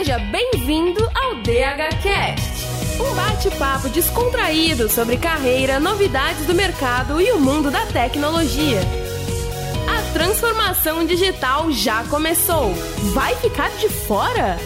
Seja bem-vindo ao DHCast, um bate-papo descontraído sobre carreira, novidades do mercado e o mundo da tecnologia. A transformação digital já começou. Vai ficar de fora?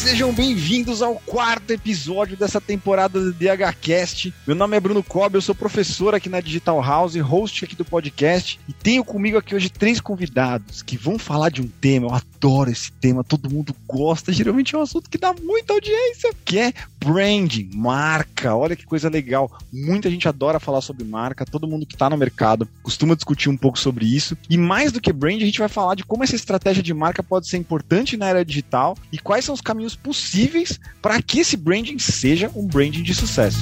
Sejam bem-vindos ao quarto episódio dessa temporada do DHCast. Meu nome é Bruno Cobb, eu sou professor aqui na Digital House, host aqui do podcast, e tenho comigo aqui hoje três convidados que vão falar de um tema, eu adoro esse tema, todo mundo gosta, geralmente é um assunto que dá muita audiência, que é branding, marca. Olha que coisa legal. Muita gente adora falar sobre marca, todo mundo que está no mercado costuma discutir um pouco sobre isso. E mais do que brand, a gente vai falar de como essa estratégia de marca pode ser importante na era digital e quais são os caminhos possíveis para que esse branding seja um branding de sucesso.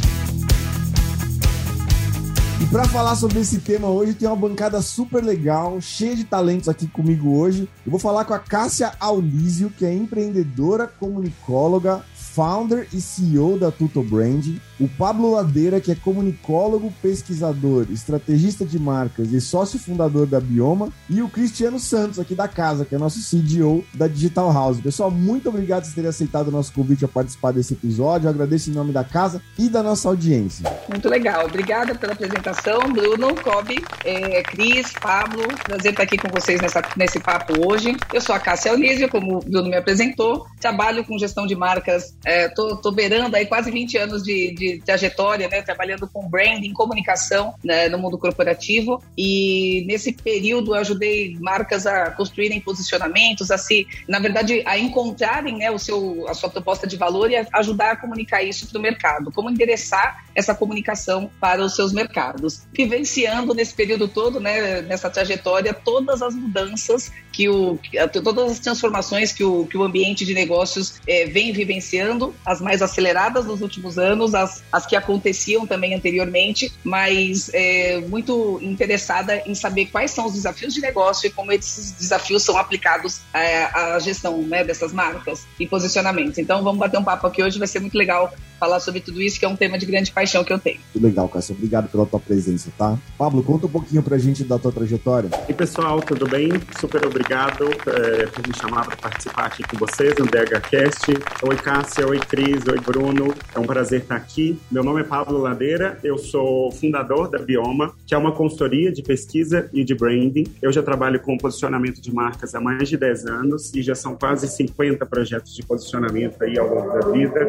E para falar sobre esse tema hoje, tem uma bancada super legal, cheia de talentos aqui comigo hoje. Eu vou falar com a Cássia Aulísio, que é empreendedora, comunicóloga, founder e CEO da Tuto Brand, o Pablo Ladeira, que é comunicólogo, pesquisador, estrategista de marcas e sócio fundador da Bioma, e o Cristiano Santos, aqui da casa, que é nosso CDO da Digital House. Pessoal, muito obrigado por terem aceitado o nosso convite a participar desse episódio. Eu agradeço em nome da casa e da nossa audiência. Muito legal. Obrigada pela apresentação, Bruno, Kobe, é, Cris, Pablo. Prazer estar aqui com vocês nessa, nesse papo hoje. Eu sou a Cássia Onísio, como o Bruno me apresentou. Trabalho com gestão de marcas é, tô, tô beirando aí quase 20 anos de, de trajetória, né, trabalhando com branding, comunicação né, no mundo corporativo e nesse período eu ajudei marcas a construírem posicionamentos, a se, na verdade, a encontrarem né, o seu, a sua proposta de valor e a ajudar a comunicar isso para o mercado, como endereçar essa comunicação para os seus mercados. Vivenciando nesse período todo, né, nessa trajetória, todas as mudanças que o, todas as transformações que o, que o ambiente de negócios é, vem vivenciando, as mais aceleradas nos últimos anos, as, as que aconteciam também anteriormente, mas é, muito interessada em saber quais são os desafios de negócio e como esses desafios são aplicados à, à gestão né, dessas marcas e posicionamentos. Então vamos bater um papo aqui hoje, vai ser muito legal falar sobre tudo isso, que é um tema de grande paixão que eu tenho. Muito legal, Cássio. Obrigado pela tua presença, tá? Pablo, conta um pouquinho pra gente da tua trajetória. E pessoal, tudo bem? Super obrigado é, por me chamar para participar aqui com vocês no DHCast. Oi, Cássia. Oi, Cris. Oi, Bruno. É um prazer estar aqui. Meu nome é Pablo Ladeira. Eu sou fundador da Bioma, que é uma consultoria de pesquisa e de branding. Eu já trabalho com posicionamento de marcas há mais de 10 anos e já são quase 50 projetos de posicionamento aí ao longo da vida.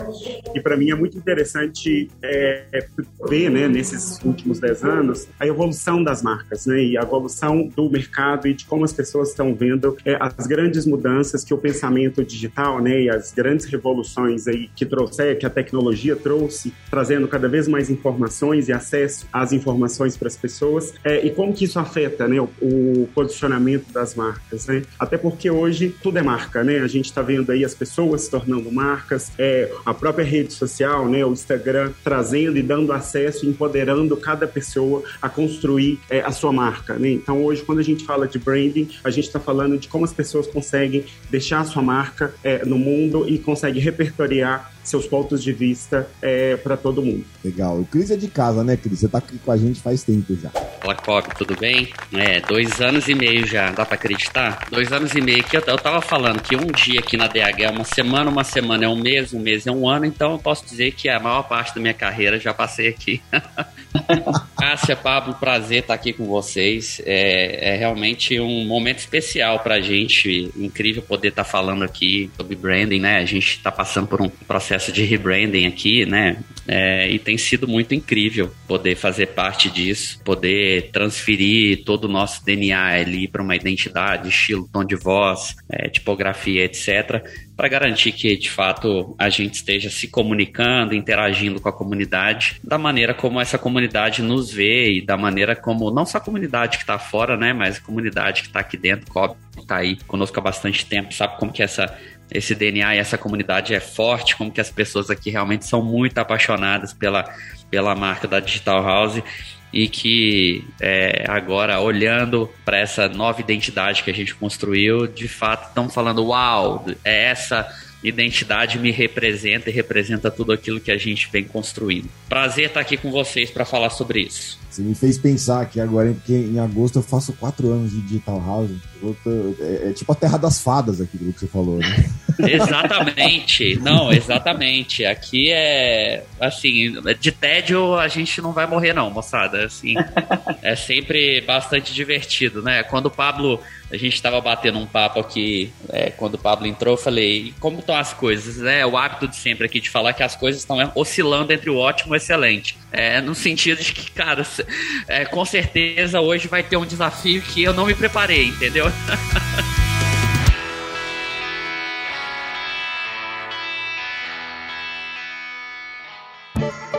E para mim é muito interessante é, ver, né, nesses últimos 10 anos, a evolução das marcas, né, e a evolução do mercado e de como as pessoas estão vendo é, as grandes mudanças que o pensamento digital, né, e as grandes revoluções aí que trouxe, que a tecnologia trouxe, trazendo cada vez mais informações e acesso às informações para as pessoas, é, e como que isso afeta, né, o, o, posicionamento das marcas, né? Até porque hoje tudo é marca, né? A gente está vendo aí as pessoas se tornando marcas, é, a própria rede social né, o Instagram, trazendo e dando acesso, empoderando cada pessoa a construir é, a sua marca. Né? Então, hoje, quando a gente fala de branding, a gente está falando de como as pessoas conseguem deixar a sua marca é, no mundo e conseguem repertoriar seus pontos de vista é, para todo mundo. Legal. O Cris é de casa, né, Cris? Você está aqui com a gente faz tempo já. Fala, Cobb, tudo bem? É, dois anos e meio já, dá para acreditar? Dois anos e meio que eu, eu tava falando que um dia aqui na DH é uma semana, uma semana é um mês, um mês é um ano, então eu posso dizer que a maior parte da minha carreira já passei aqui. Cássia, Pablo, prazer estar aqui com vocês. É, é realmente um momento especial para a gente. Incrível poder estar falando aqui sobre branding, né? A gente está passando por um processo de rebranding aqui, né? É, e tem sido muito incrível poder fazer parte disso, poder transferir todo o nosso DNA ali para uma identidade, estilo, tom de voz, é, tipografia, etc para garantir que, de fato, a gente esteja se comunicando, interagindo com a comunidade da maneira como essa comunidade nos vê e da maneira como, não só a comunidade que está fora, né, mas a comunidade que está aqui dentro, que está aí conosco há bastante tempo, sabe como que essa esse DNA e essa comunidade é forte, como que as pessoas aqui realmente são muito apaixonadas pela, pela marca da Digital House e que é, agora olhando para essa nova identidade que a gente construiu, de fato estão falando: uau, é essa identidade me representa e representa tudo aquilo que a gente vem construindo. Prazer estar aqui com vocês para falar sobre isso. Você me fez pensar que agora, porque em agosto eu faço quatro anos de Digital House. É, é, tipo a terra das fadas aqui do que você falou, né? Exatamente. Não, exatamente. Aqui é assim, de tédio a gente não vai morrer não, moçada. Assim, é sempre bastante divertido, né? Quando o Pablo a gente estava batendo um papo aqui, é, quando o Pablo entrou, eu falei, como estão as coisas? né? o hábito de sempre aqui de falar que as coisas estão oscilando entre o ótimo e o excelente. É, no sentido de que, cara, é, com certeza hoje vai ter um desafio que eu não me preparei, entendeu? out.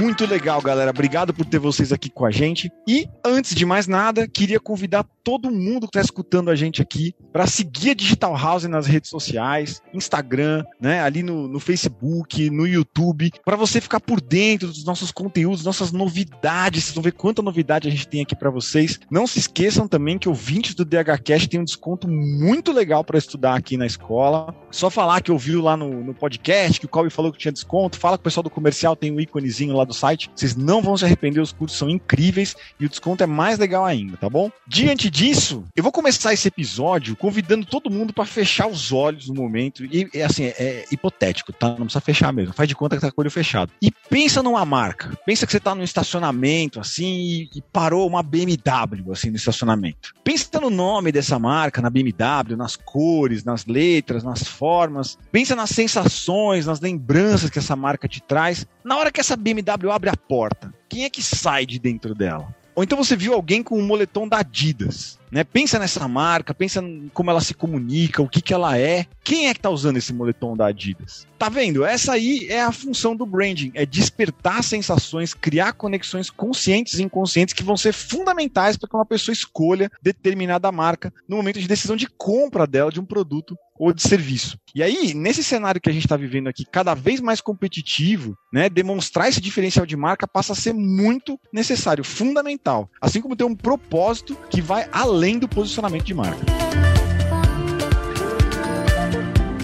Muito legal, galera. Obrigado por ter vocês aqui com a gente. E, antes de mais nada, queria convidar todo mundo que está escutando a gente aqui para seguir a Digital House nas redes sociais, Instagram, né, ali no, no Facebook, no YouTube, para você ficar por dentro dos nossos conteúdos, nossas novidades. Vocês vão ver quanta novidade a gente tem aqui para vocês. Não se esqueçam também que ouvintes do DHCast tem um desconto muito legal para estudar aqui na escola. Só falar que ouviu lá no, no podcast, que o Colby falou que tinha desconto, fala com o pessoal do comercial, tem um íconezinho lá do site. Vocês não vão se arrepender, os cursos são incríveis e o desconto é mais legal ainda, tá bom? Diante disso, eu vou começar esse episódio convidando todo mundo para fechar os olhos no momento. E é assim, é, é, hipotético, tá? Não precisa fechar mesmo. Faz de conta que tá com o olho fechado. E pensa numa marca. Pensa que você tá num estacionamento, assim, e, e parou uma BMW, assim, no estacionamento. Pensa no nome dessa marca, na BMW, nas cores, nas letras, nas formas. Pensa nas sensações, nas lembranças que essa marca te traz. Na hora que essa BMW BMW abre a porta, quem é que sai de dentro dela? Ou então você viu alguém com um moletom da Adidas. Né? Pensa nessa marca, pensa como ela se comunica, o que, que ela é. Quem é que está usando esse moletom da Adidas? Tá vendo? Essa aí é a função do branding, é despertar sensações, criar conexões conscientes e inconscientes que vão ser fundamentais para que uma pessoa escolha determinada marca no momento de decisão de compra dela de um produto ou de serviço. E aí, nesse cenário que a gente está vivendo aqui, cada vez mais competitivo, né, demonstrar esse diferencial de marca passa a ser muito necessário, fundamental. Assim como ter um propósito que vai além além do posicionamento de marca.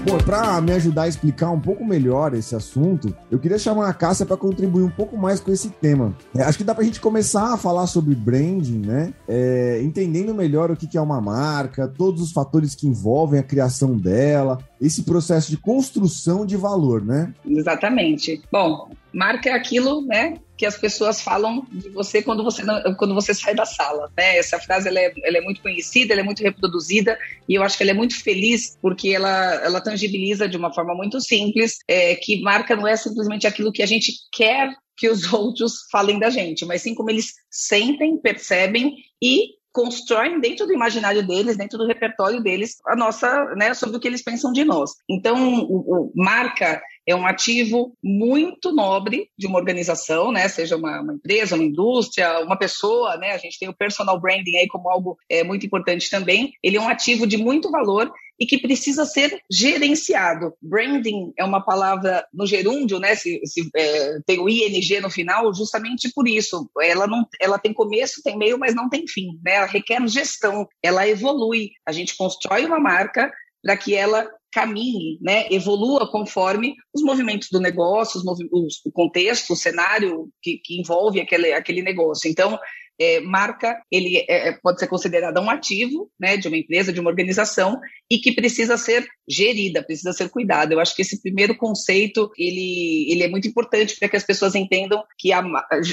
Bom, para me ajudar a explicar um pouco melhor esse assunto, eu queria chamar a Cássia para contribuir um pouco mais com esse tema. É, acho que dá para a gente começar a falar sobre branding, né? É, entendendo melhor o que é uma marca, todos os fatores que envolvem a criação dela, esse processo de construção de valor, né? Exatamente. Bom, marca é aquilo, né, que as pessoas falam de você quando você não, quando você sai da sala, né? Essa frase ela é, ela é muito conhecida, ela é muito reproduzida e eu acho que ela é muito feliz porque ela ela tangibiliza de uma forma muito simples é, que marca não é simplesmente aquilo que a gente quer que os outros falem da gente, mas sim como eles sentem, percebem e constroem dentro do imaginário deles, dentro do repertório deles, a nossa, né, sobre o que eles pensam de nós. Então, o, o marca é um ativo muito nobre de uma organização, né? Seja uma, uma, empresa, uma indústria, uma pessoa, né? A gente tem o personal branding aí como algo é, muito importante também. Ele é um ativo de muito valor e que precisa ser gerenciado. Branding é uma palavra no gerúndio, né? Se, se é, tem o ing no final, justamente por isso. Ela não, ela tem começo, tem meio, mas não tem fim, né? Ela requer gestão. Ela evolui. A gente constrói uma marca para que ela caminhe, né, evolua conforme os movimentos do negócio, os movi os, o contexto, o cenário que, que envolve aquele, aquele negócio. Então, é, marca ele é, é, pode ser considerada um ativo né, de uma empresa, de uma organização e que precisa ser gerida, precisa ser cuidada. Eu acho que esse primeiro conceito ele, ele é muito importante para que as pessoas entendam que a,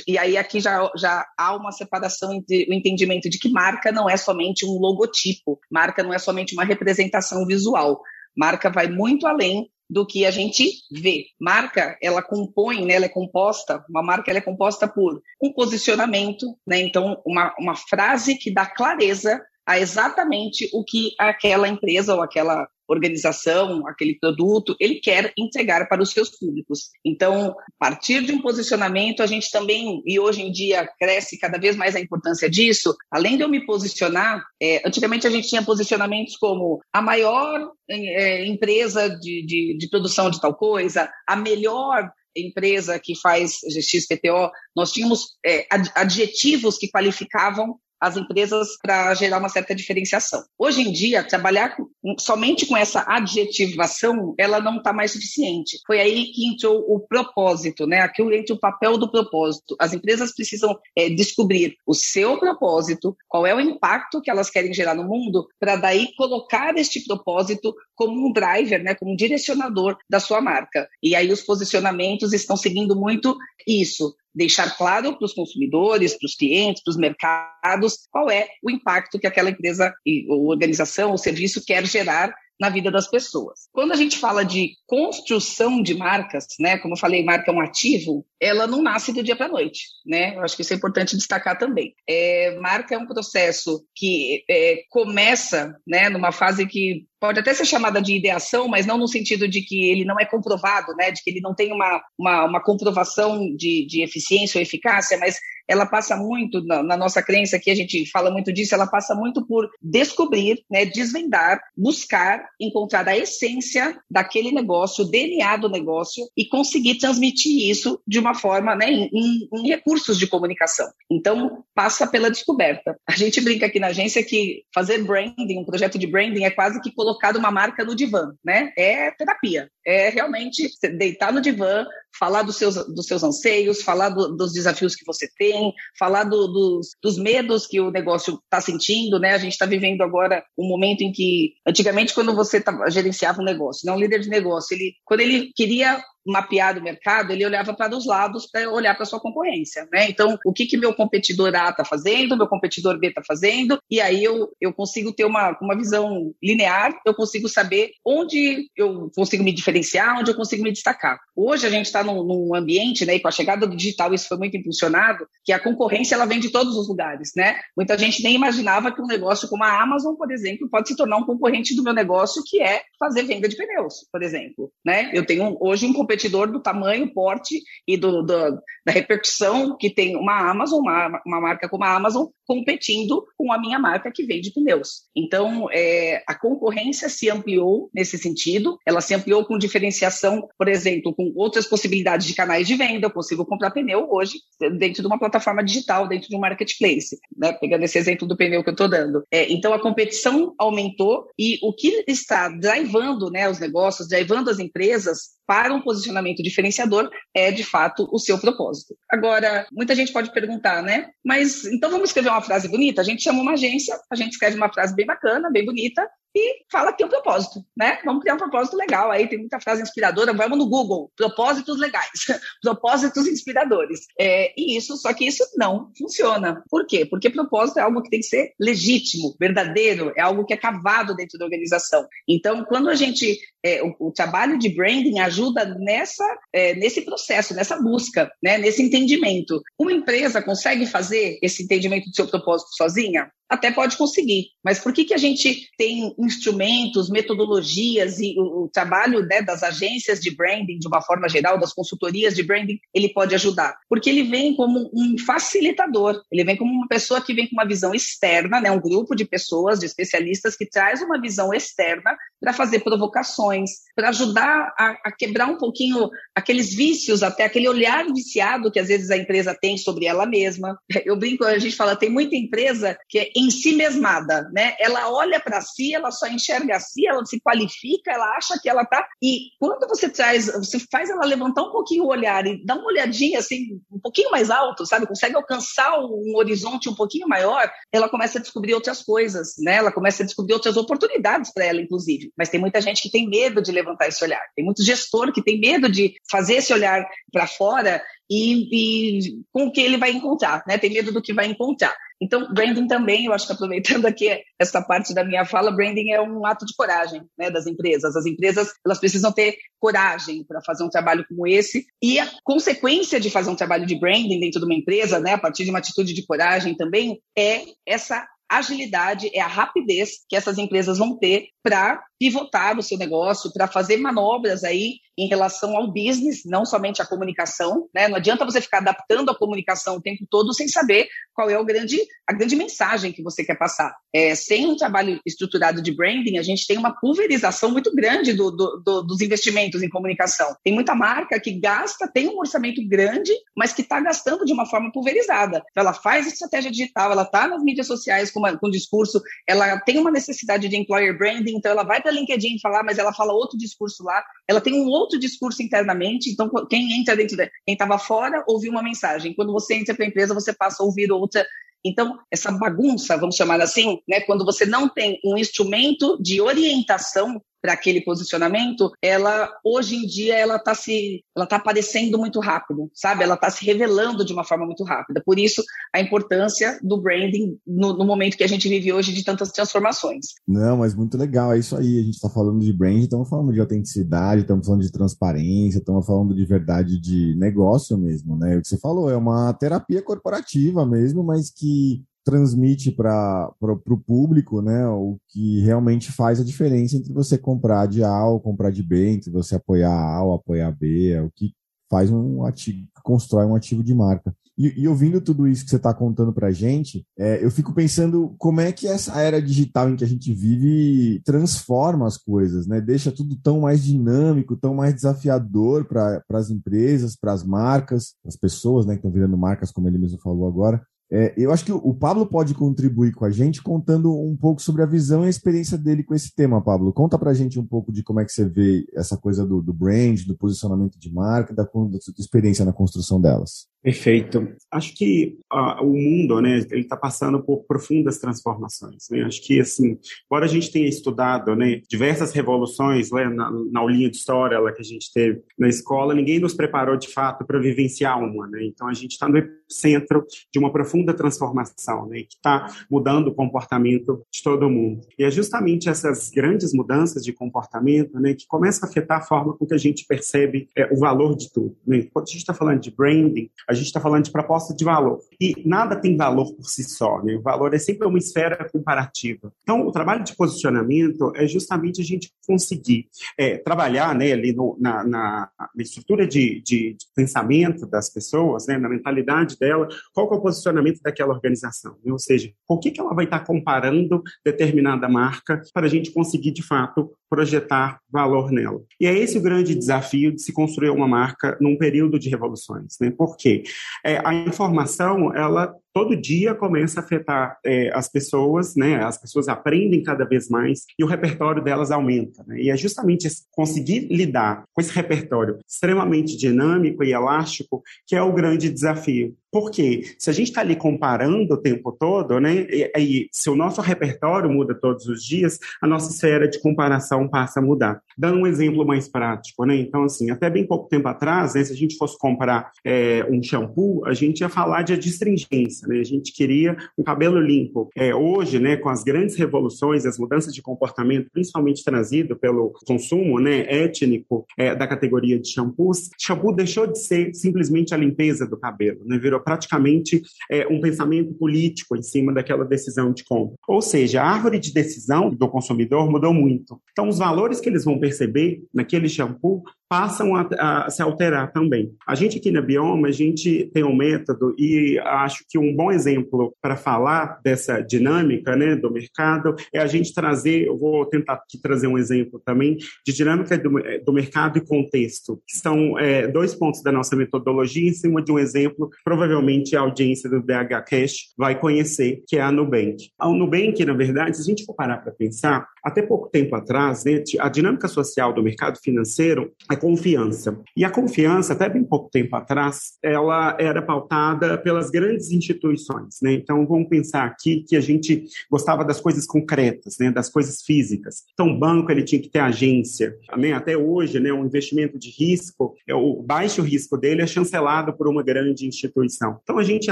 e aí aqui já, já há uma separação entre o entendimento de que marca não é somente um logotipo, marca não é somente uma representação visual. Marca vai muito além do que a gente vê. Marca, ela compõe, né, ela é composta, uma marca ela é composta por um posicionamento, né, então uma, uma frase que dá clareza a exatamente o que aquela empresa ou aquela organização, aquele produto, ele quer entregar para os seus públicos. Então, a partir de um posicionamento, a gente também, e hoje em dia cresce cada vez mais a importância disso, além de eu me posicionar, é, antigamente a gente tinha posicionamentos como a maior é, empresa de, de, de produção de tal coisa, a melhor empresa que faz XPTO, nós tínhamos é, adjetivos que qualificavam as empresas para gerar uma certa diferenciação. Hoje em dia, trabalhar somente com essa adjetivação, ela não está mais suficiente. Foi aí que entrou o propósito, né? Aqui entra o papel do propósito. As empresas precisam é, descobrir o seu propósito, qual é o impacto que elas querem gerar no mundo, para daí colocar este propósito como um driver, né? Como um direcionador da sua marca. E aí os posicionamentos estão seguindo muito isso deixar claro para os consumidores, para os clientes, para os mercados, qual é o impacto que aquela empresa, ou organização, ou serviço quer gerar na vida das pessoas. Quando a gente fala de construção de marcas, né, como eu falei, marca é um ativo, ela não nasce do dia para a noite, né? Eu acho que isso é importante destacar também. É, marca é um processo que é, começa, né, numa fase que pode até ser chamada de ideação, mas não no sentido de que ele não é comprovado, né, de que ele não tem uma, uma, uma comprovação de, de eficiência ou eficácia, mas ela passa muito, na, na, nossa crença aqui, a gente fala muito disso, ela passa muito por descobrir, né, desvendar, buscar, encontrar a essência daquele negócio, o DNA do negócio e conseguir transmitir isso de uma forma, né, em, em recursos de comunicação. Então, passa pela descoberta. A gente brinca aqui na agência que fazer branding, um projeto de branding, é quase que colocar uma marca no divã, né? É terapia. É realmente deitar no divã, falar dos seus, dos seus anseios, falar do, dos desafios que você tem, falar do, dos, dos medos que o negócio está sentindo, né? A gente está vivendo agora um momento em que, antigamente, quando você tá, gerenciava um negócio, né? um líder de negócio, ele, quando ele queria mapeado o mercado, ele olhava para os lados para olhar para sua concorrência, né? Então, o que que meu competidor A está fazendo, meu competidor B está fazendo, e aí eu, eu consigo ter uma, uma visão linear, eu consigo saber onde eu consigo me diferenciar, onde eu consigo me destacar. Hoje a gente está num, num, ambiente, né, e com a chegada do digital isso foi muito impulsionado, que a concorrência ela vem de todos os lugares, né? Muita gente nem imaginava que um negócio como a Amazon, por exemplo, pode se tornar um concorrente do meu negócio, que é fazer venda de pneus, por exemplo, né? Eu tenho hoje um competidor do tamanho, porte e do, do, da repercussão que tem uma Amazon, uma, uma marca como a Amazon, competindo com a minha marca que vende pneus. Então, é, a concorrência se ampliou nesse sentido, ela se ampliou com diferenciação, por exemplo, com outras possibilidades de canais de venda, eu consigo comprar pneu hoje dentro de uma plataforma digital, dentro de um marketplace, né? pegando esse exemplo do pneu que eu estou dando. É, então, a competição aumentou e o que está drivando né, os negócios, drivando as empresas, para um posicionamento diferenciador é, de fato, o seu propósito. Agora, muita gente pode perguntar, né? Mas então vamos escrever uma frase bonita? A gente chama uma agência, a gente escreve uma frase bem bacana, bem bonita, e fala que tem um propósito, né? Vamos criar um propósito legal. Aí tem muita frase inspiradora, vamos no Google, propósitos legais, propósitos inspiradores. É, e isso, só que isso não funciona. Por quê? Porque propósito é algo que tem que ser legítimo, verdadeiro, é algo que é cavado dentro da organização. Então, quando a gente é, o, o, trabalho de branding ajuda nessa, é, nesse processo, nessa busca, né, nesse entendimento. Uma empresa consegue fazer esse entendimento do seu propósito sozinha? Até pode conseguir, mas por que, que a gente tem instrumentos, metodologias e o, o trabalho né, das agências de branding, de uma forma geral, das consultorias de branding, ele pode ajudar? Porque ele vem como um facilitador, ele vem como uma pessoa que vem com uma visão externa, né, um grupo de pessoas, de especialistas que traz uma visão externa para fazer provocações, para ajudar a, a, quebrar um pouquinho aqueles vícios, até aquele olhar viciado que às vezes a empresa tem sobre ela mesma. Eu brinco, a gente fala, tem muita empresa que é em si mesmada, né? Ela olha para si, ela só enxerga a si, ela se qualifica, ela acha que ela tá. E quando você traz, você faz ela levantar um pouquinho o olhar e dar uma olhadinha assim, um pouquinho mais alto, sabe? Consegue alcançar um horizonte um pouquinho maior, ela começa a descobrir outras coisas, né? Ela começa a descobrir outras oportunidades para ela, inclusive mas tem muita gente que tem medo de levantar esse olhar. Tem muito gestor que tem medo de fazer esse olhar para fora e, e, com o que ele vai encontrar, né? Tem medo do que vai encontrar. Então, branding também, eu acho que aproveitando aqui essa parte da minha fala, branding é um ato de coragem né, das empresas. As empresas elas precisam ter coragem para fazer um trabalho como esse. E a consequência de fazer um trabalho de branding dentro de uma empresa, né, a partir de uma atitude de coragem também, é essa agilidade, é a rapidez que essas empresas vão ter para pivotar o seu negócio, para fazer manobras aí em relação ao business, não somente à comunicação, né? Não adianta você ficar adaptando a comunicação o tempo todo sem saber qual é o grande, a grande mensagem que você quer passar. É, sem um trabalho estruturado de branding, a gente tem uma pulverização muito grande do, do, do, dos investimentos em comunicação. Tem muita marca que gasta, tem um orçamento grande, mas que está gastando de uma forma pulverizada. Então, ela faz estratégia digital, ela está nas mídias sociais com, uma, com discurso, ela tem uma necessidade de employer branding, então ela vai para LinkedIn falar, mas ela fala outro discurso lá, ela tem um outro discurso internamente, então quem entra dentro, de, quem estava fora ouviu uma mensagem, quando você entra para a empresa, você passa a ouvir outra. Então, essa bagunça, vamos chamar assim, né, quando você não tem um instrumento de orientação para aquele posicionamento, ela hoje em dia ela está se, ela está aparecendo muito rápido, sabe? Ela está se revelando de uma forma muito rápida. Por isso a importância do branding no, no, momento que a gente vive hoje de tantas transformações. Não, mas muito legal, é isso aí. A gente está falando de branding, estamos falando de autenticidade, estamos falando de transparência, estamos falando de verdade de negócio mesmo, né? O que você falou é uma terapia corporativa mesmo, mas que transmite para o público né, o que realmente faz a diferença entre você comprar de A ou comprar de B, entre você apoiar A ou apoiar B, é o que faz um ativo, constrói um ativo de marca. E, e ouvindo tudo isso que você está contando para a gente, é, eu fico pensando como é que essa era digital em que a gente vive transforma as coisas, né? Deixa tudo tão mais dinâmico, tão mais desafiador para as empresas, para as marcas, as pessoas, né, que estão virando marcas, como ele mesmo falou agora. É, eu acho que o Pablo pode contribuir com a gente contando um pouco sobre a visão e a experiência dele com esse tema, Pablo. Conta pra gente um pouco de como é que você vê essa coisa do, do brand, do posicionamento de marca, da, da sua experiência na construção delas. Perfeito. Acho que uh, o mundo, né, ele está passando por profundas transformações. Né? Acho que, assim, embora a gente tenha estudado, né, diversas revoluções né, na, na aulinha de história lá que a gente teve na escola, ninguém nos preparou de fato para vivenciar uma. Né? Então, a gente está no centro de uma profunda transformação, né, que está mudando o comportamento de todo mundo. E é justamente essas grandes mudanças de comportamento, né, que começam a afetar a forma com que a gente percebe é, o valor de tudo. Né? Quando a gente está falando de branding, a gente está falando de proposta de valor. E nada tem valor por si só, né? O valor é sempre uma esfera comparativa. Então, o trabalho de posicionamento é justamente a gente conseguir é, trabalhar né, ali no, na, na, na, estrutura de, de, de, pensamento das pessoas, né, na mentalidade dela, qual é o posicionamento daquela organização. Né? Ou seja, o que, que ela vai estar comparando determinada marca para a gente conseguir, de fato, projetar valor nela. E é esse o grande desafio de se construir uma marca num período de revoluções. Né? Por quê? É, a informação, ela todo dia começa a afetar é, as pessoas, né? As pessoas aprendem cada vez mais e o repertório delas aumenta. Né? E é justamente conseguir lidar com esse repertório extremamente dinâmico e elástico que é o grande desafio. Porque se a gente está ali comparando o tempo todo, né? E, e, se o nosso repertório muda todos os dias, a nossa esfera de comparação passa a mudar. Dando um exemplo mais prático, né? Então, assim, até bem pouco tempo atrás, né, se a gente fosse comprar é, um shampoo, a gente ia falar de adstringência, né? A gente queria um cabelo limpo. É, hoje, né, com as grandes revoluções, as mudanças de comportamento, principalmente trazido pelo consumo, né, étnico é, da categoria de shampoos, shampoo deixou de ser simplesmente a limpeza do cabelo, né? Virou praticamente é, um pensamento político em cima daquela decisão de compra. Ou seja, a árvore de decisão do consumidor mudou muito. Então, os valores que eles vão perceber naquele shampoo passam a, a, se alterar também. A gente aqui na Bioma, a gente tem um método e acho que um bom exemplo para falar dessa dinâmica né, do mercado é a gente trazer, eu vou tentar aqui trazer um exemplo também, de dinâmica do, do mercado e contexto, que são é, dois pontos da nossa metodologia em cima de um exemplo provavelmente a audiência do BH Cash vai conhecer, que é a Nubank. A Nubank, na verdade, se a gente for parar para pensar, até pouco tempo atrás, né, a dinâmica social do mercado financeiro é confiança. E a confiança, até bem pouco tempo atrás, ela era pautada pelas grandes instituições. Né? Então, vamos pensar aqui que a gente gostava das coisas concretas, né, das coisas físicas. Então, o banco ele tinha que ter agência. Né? Até hoje, né, um investimento de risco, é, o baixo risco dele é chancelado por uma grande instituição. Então, a gente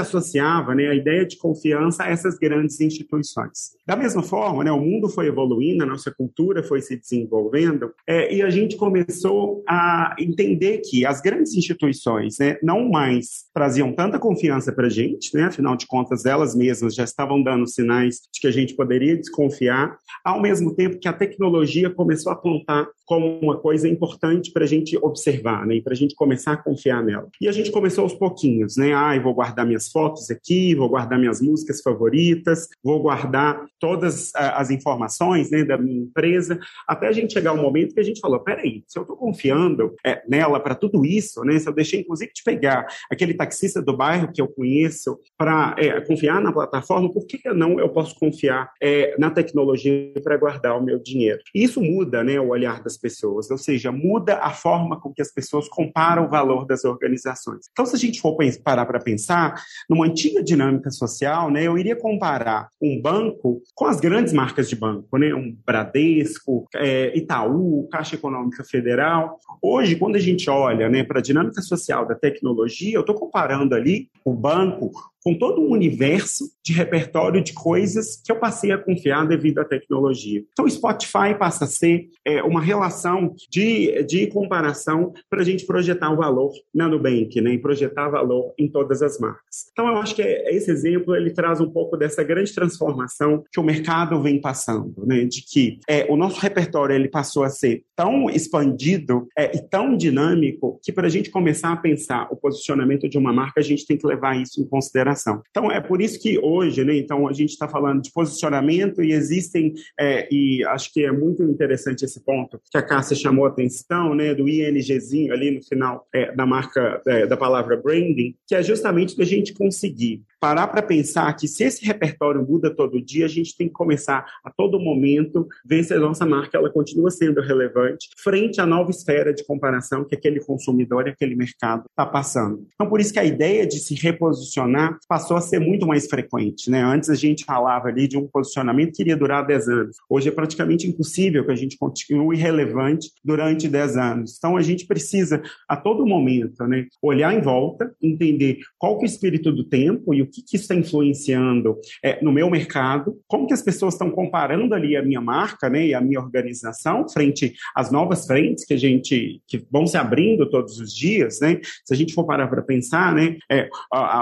associava né, a ideia de confiança a essas grandes instituições. Da mesma forma, né, o mundo foi evoluindo, a nossa cultura foi se desenvolvendo, é, e a gente começou a a entender que as grandes instituições né, não mais traziam tanta confiança para a gente, né, afinal de contas, elas mesmas já estavam dando sinais de que a gente poderia desconfiar, ao mesmo tempo que a tecnologia começou a apontar como uma coisa importante para a gente observar, né? Para a gente começar a confiar nela. E a gente começou aos pouquinhos, né? Ah, vou guardar minhas fotos aqui, vou guardar minhas músicas favoritas, vou guardar todas ah, as informações né, da minha empresa, até a gente chegar ao momento que a gente falou, peraí, se eu estou confiando é, nela para tudo isso, né? Se eu deixei, inclusive, de pegar aquele taxista do bairro que eu conheço para é, confiar na plataforma, por que não eu posso confiar é, na tecnologia para guardar o meu dinheiro? Isso muda, né? O olhar das pessoas, ou seja, muda a forma com que as pessoas comparam o valor das organizações. Então, se a gente for parar para pensar, numa antiga dinâmica social, né, eu iria comparar um banco com as grandes marcas de banco, né, um Bradesco, é, Itaú, Caixa Econômica Federal. Hoje, quando a gente olha né, para a dinâmica social da tecnologia, eu estou comparando ali o banco com todo um universo de repertório de coisas que eu passei a confiar devido à tecnologia. Então, o Spotify passa a ser é, uma relação de, de comparação para a gente projetar o valor na Nubank, né, e projetar valor em todas as marcas. Então, eu acho que é, esse exemplo ele traz um pouco dessa grande transformação que o mercado vem passando, né, de que é, o nosso repertório ele passou a ser tão expandido é, e tão dinâmico que para a gente começar a pensar o posicionamento de uma marca, a gente tem que levar isso em consideração então, é por isso que hoje, né, então, a gente está falando de posicionamento e existem, é, e acho que é muito interessante esse ponto que a Cássia chamou a atenção, né, do INGzinho ali no final é, da marca, é, da palavra branding, que é justamente da gente conseguir parar para pensar que se esse repertório muda todo dia, a gente tem que começar a todo momento ver se a nossa marca ela continua sendo relevante frente à nova esfera de comparação que aquele consumidor e aquele mercado está passando. Então, por isso que a ideia de se reposicionar passou a ser muito mais frequente. Né? Antes a gente falava ali de um posicionamento que iria durar 10 anos. Hoje é praticamente impossível que a gente continue relevante durante 10 anos. Então, a gente precisa, a todo momento, né, olhar em volta, entender qual que é o espírito do tempo e o que, que isso está influenciando é, no meu mercado, como que as pessoas estão comparando ali a minha marca né, e a minha organização frente às novas frentes que a gente que vão se abrindo todos os dias, né? Se a gente for parar para pensar, né, é,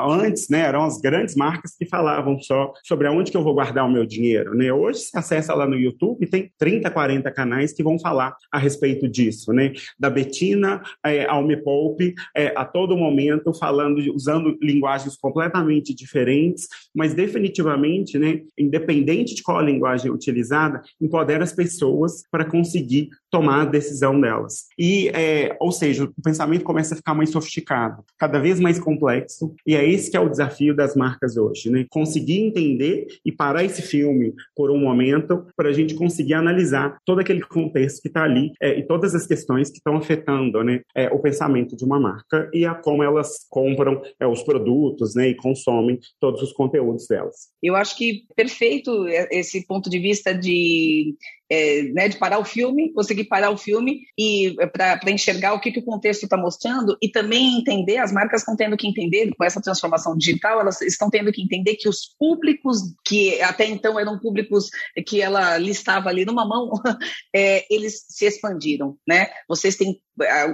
antes, né, eram as grandes marcas que falavam só sobre aonde que eu vou guardar o meu dinheiro, né? Hoje se acessa lá no YouTube tem 30, 40 canais que vão falar a respeito disso, né? Da Betina é, ao Me Poupe, é, a todo momento falando, usando linguagens completamente diferentes, mas definitivamente, né, independente de qual a linguagem utilizada, empodera as pessoas para conseguir tomar a decisão delas. E, é, ou seja, o pensamento começa a ficar mais sofisticado, cada vez mais complexo, e é esse que é o desafio das marcas hoje, né? Conseguir entender e parar esse filme por um momento para a gente conseguir analisar todo aquele contexto que está ali é, e todas as questões que estão afetando, né, é, o pensamento de uma marca e a como elas compram é, os produtos, né, e consomem todos os conteúdos delas. Eu acho que perfeito esse ponto de vista de é, né, de parar o filme, conseguir parar o filme e é, para enxergar o que, que o contexto está mostrando e também entender, as marcas estão tendo que entender, com essa transformação digital, elas estão tendo que entender que os públicos que até então eram públicos que ela listava ali numa mão, é, eles se expandiram, né? Vocês têm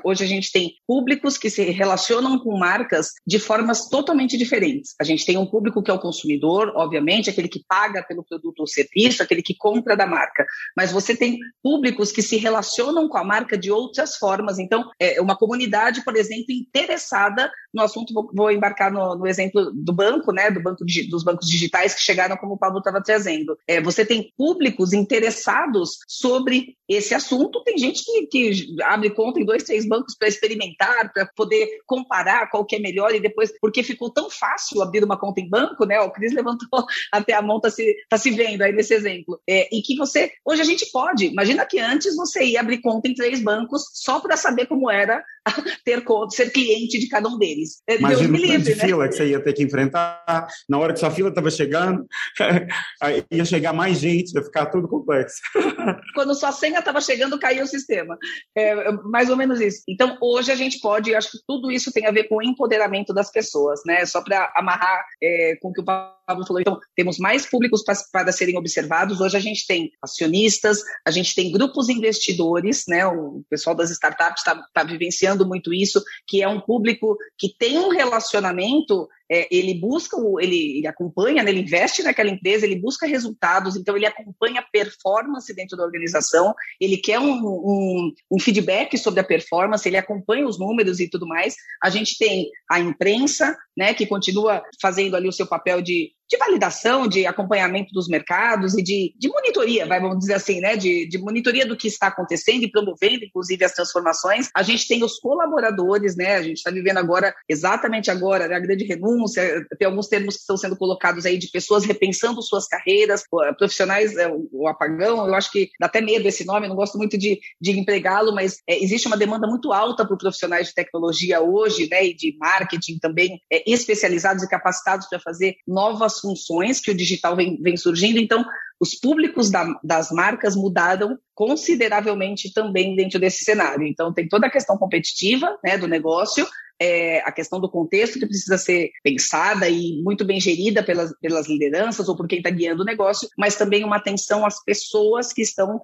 hoje a gente tem públicos que se relacionam com marcas de formas totalmente diferentes. A gente tem um público que é o consumidor, obviamente, aquele que paga pelo produto ou serviço, aquele que compra da marca, mas mas você tem públicos que se relacionam com a marca de outras formas. Então, é uma comunidade, por exemplo, interessada no assunto, vou, embarcar no, no, exemplo do banco, né, do banco dos bancos digitais que chegaram, como o Pablo estava trazendo. É, você tem públicos interessados sobre esse assunto. Tem gente que, que abre conta em dois, três bancos para experimentar, para poder comparar qual que é melhor e depois, porque ficou tão fácil abrir uma conta em banco, né? O Cris levantou até a mão, está se, tá se vendo aí nesse exemplo. É, e que você, hoje a gente pode. Imagina que antes você ia abrir conta em três bancos só para saber como era ter ser cliente de cada um deles. É, Imagina o livre, de né? fila que você ia ter que enfrentar, na hora que sua fila estava chegando, ia chegar mais gente, ia ficar tudo complexo. Quando sua senha estava chegando, caiu o sistema. É, mais ou menos isso. Então, hoje a gente pode, acho que tudo isso tem a ver com o empoderamento das pessoas, né? Só para amarrar é, com o que o Pablo falou. Então, temos mais públicos para serem observados. Hoje a gente tem acionistas, a gente tem grupos investidores, né? O pessoal das startups está tá vivenciando muito isso, que é um público que tem um relacionamento é, ele busca, ele, ele acompanha, né, ele investe naquela empresa, ele busca resultados, então ele acompanha performance dentro da organização, ele quer um, um, um, feedback sobre a performance, ele acompanha os números e tudo mais. A gente tem a imprensa, né, que continua fazendo ali o seu papel de de validação, de acompanhamento dos mercados e de, de monitoria, vai, vamos dizer assim, né? De, de, monitoria do que está acontecendo e promovendo, inclusive, as transformações. A gente tem os colaboradores, né? A gente está vivendo agora, exatamente agora, né, a grande renúncia, tem alguns termos que estão sendo colocados aí de pessoas repensando suas carreiras, profissionais, é, o apagão, eu acho que dá até medo esse nome, não gosto muito de, de empregá-lo, mas é, existe uma demanda muito alta por profissionais de tecnologia hoje, né? E de marketing também, é, especializados e capacitados para fazer novas funções que o digital vem, vem surgindo. Então, os públicos da, das marcas mudaram consideravelmente também dentro desse cenário. Então, tem toda a questão competitiva né, do negócio, é, a questão do contexto que precisa ser pensada e muito bem gerida pelas, pelas lideranças ou por quem está guiando o negócio, mas também uma atenção às pessoas que estão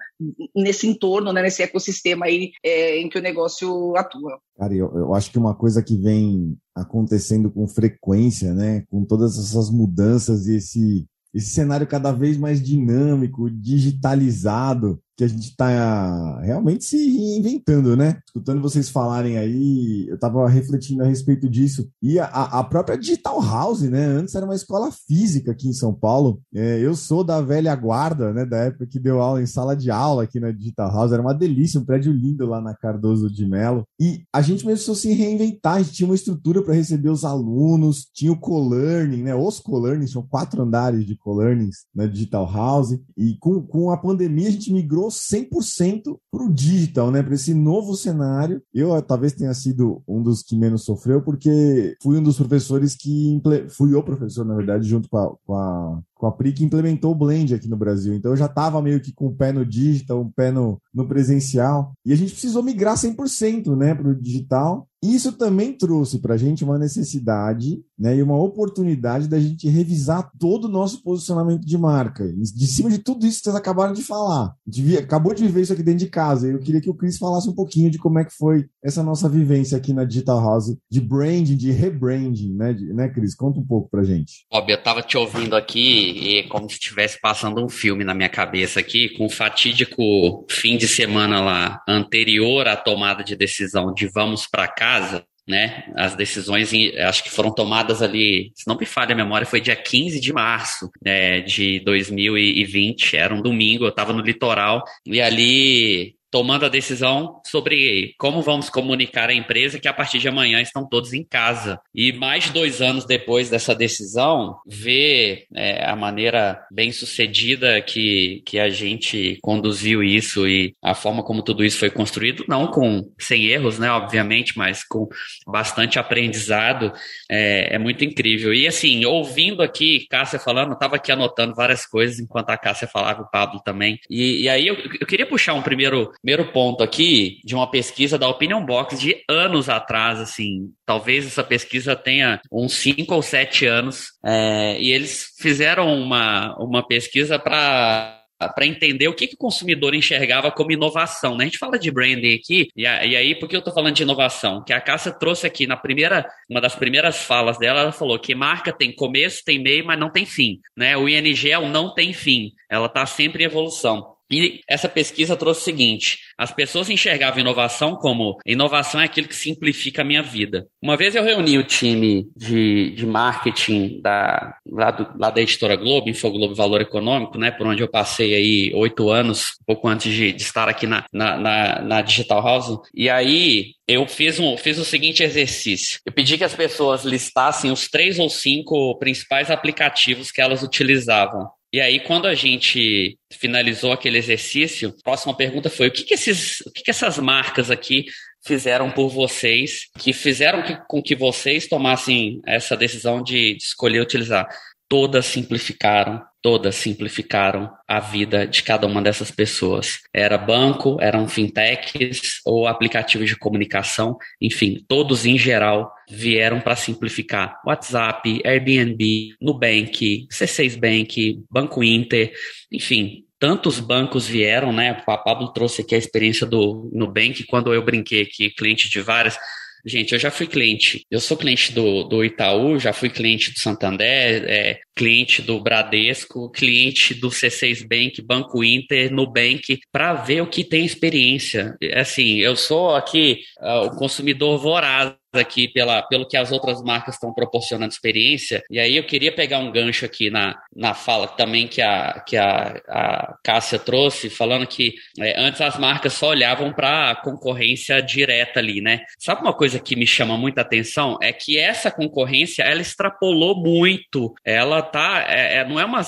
nesse entorno, né, nesse ecossistema aí é, em que o negócio atua. Cara, eu, eu acho que uma coisa que vem acontecendo com frequência, né, com todas essas mudanças e esse, esse cenário cada vez mais dinâmico, digitalizado, que a gente está realmente se reinventando, né? Escutando vocês falarem aí, eu estava refletindo a respeito disso. E a, a, própria Digital House, né? Antes era uma escola física aqui em São Paulo. É, eu sou da velha guarda, né? Da época que deu aula em sala de aula aqui na Digital House. Era uma delícia, um prédio lindo lá na Cardoso de Melo. E a gente começou a se reinventar. A gente tinha uma estrutura para receber os alunos, tinha o co-learning, né? Os co-learning, são quatro andares de co-learnings na Digital House. E com, com a pandemia a gente migrou 100% para o digital, né? Para esse novo cenário. Eu talvez tenha sido um dos que menos sofreu, porque fui um dos professores que. Fui o professor, na verdade, junto com a, com a com a PRI que implementou o Blend aqui no Brasil. Então eu já estava meio que com o pé no digital, um pé no, no presencial. E a gente precisou migrar 100% né, para o digital. Isso também trouxe para a gente uma necessidade né, e uma oportunidade da gente revisar todo o nosso posicionamento de marca. De cima de tudo isso que vocês acabaram de falar. De, acabou de viver isso aqui dentro de casa. Eu queria que o Cris falasse um pouquinho de como é que foi essa nossa vivência aqui na Digital House de branding, de rebranding, né, né Cris? Conta um pouco para gente. Bob, eu estava te ouvindo aqui e como se estivesse passando um filme na minha cabeça aqui, com o fatídico fim de semana lá anterior à tomada de decisão de vamos para casa, né? As decisões, acho que foram tomadas ali, se não me falha a memória, foi dia 15 de março né, de 2020, era um domingo, eu estava no litoral, e ali tomando a decisão sobre como vamos comunicar à empresa que a partir de amanhã estão todos em casa. E mais de dois anos depois dessa decisão, ver é, a maneira bem sucedida que, que a gente conduziu isso e a forma como tudo isso foi construído, não com sem erros, né, obviamente, mas com bastante aprendizado, é, é muito incrível. E assim, ouvindo aqui, Cássia falando, estava aqui anotando várias coisas enquanto a Cássia falava, o Pablo também. E, e aí eu, eu queria puxar um primeiro primeiro ponto aqui de uma pesquisa da Opinion Box de anos atrás, assim. Talvez essa pesquisa tenha uns 5 ou 7 anos. É, e eles fizeram uma, uma pesquisa para para entender o que, que, o consumidor enxergava como inovação. Né? A gente fala de branding aqui, e, aí, por que eu estou falando de inovação? Que a Cássia trouxe aqui na primeira, uma das primeiras falas dela, ela falou que marca tem começo, tem meio, mas não tem fim. Né? O ING é o não tem fim, ela está sempre em evolução. E essa pesquisa trouxe o seguinte: as pessoas enxergavam inovação como inovação é aquilo que simplifica a minha vida. Uma vez eu reuni o time de, de marketing da, lá, do, lá da editora Globo, Infoglobo Valor Econômico, né, por onde eu passei aí oito anos, pouco antes de, de estar aqui na, na, na, na, Digital House. E aí eu fiz, um, fiz o seguinte exercício: eu pedi que as pessoas listassem os três ou cinco principais aplicativos que elas utilizavam. E aí, quando a gente finalizou aquele exercício, a próxima pergunta foi: o que, que, esses, o que, que essas marcas aqui fizeram por vocês, que fizeram que, com que vocês tomassem essa decisão de, de escolher utilizar? Todas simplificaram, todas simplificaram a vida de cada uma dessas pessoas. Era banco, eram fintechs ou aplicativos de comunicação, enfim, todos em geral vieram para simplificar. WhatsApp, Airbnb, Nubank, C6 Bank, Banco Inter, enfim, tantos bancos vieram, né? O Pablo trouxe aqui a experiência do Nubank, quando eu brinquei aqui, cliente de várias. Gente, eu já fui cliente, eu sou cliente do, do Itaú, já fui cliente do Santander, é, cliente do Bradesco, cliente do C6 Bank, Banco Inter, Nubank, para ver o que tem experiência. Assim, eu sou aqui uh, o consumidor voraz aqui pela, pelo que as outras marcas estão proporcionando experiência. E aí eu queria pegar um gancho aqui na, na fala também que a, que a, a Cássia trouxe, falando que é, antes as marcas só olhavam para a concorrência direta ali, né? Sabe uma coisa que me chama muita atenção? É que essa concorrência, ela extrapolou muito. Ela tá, é, é não é uma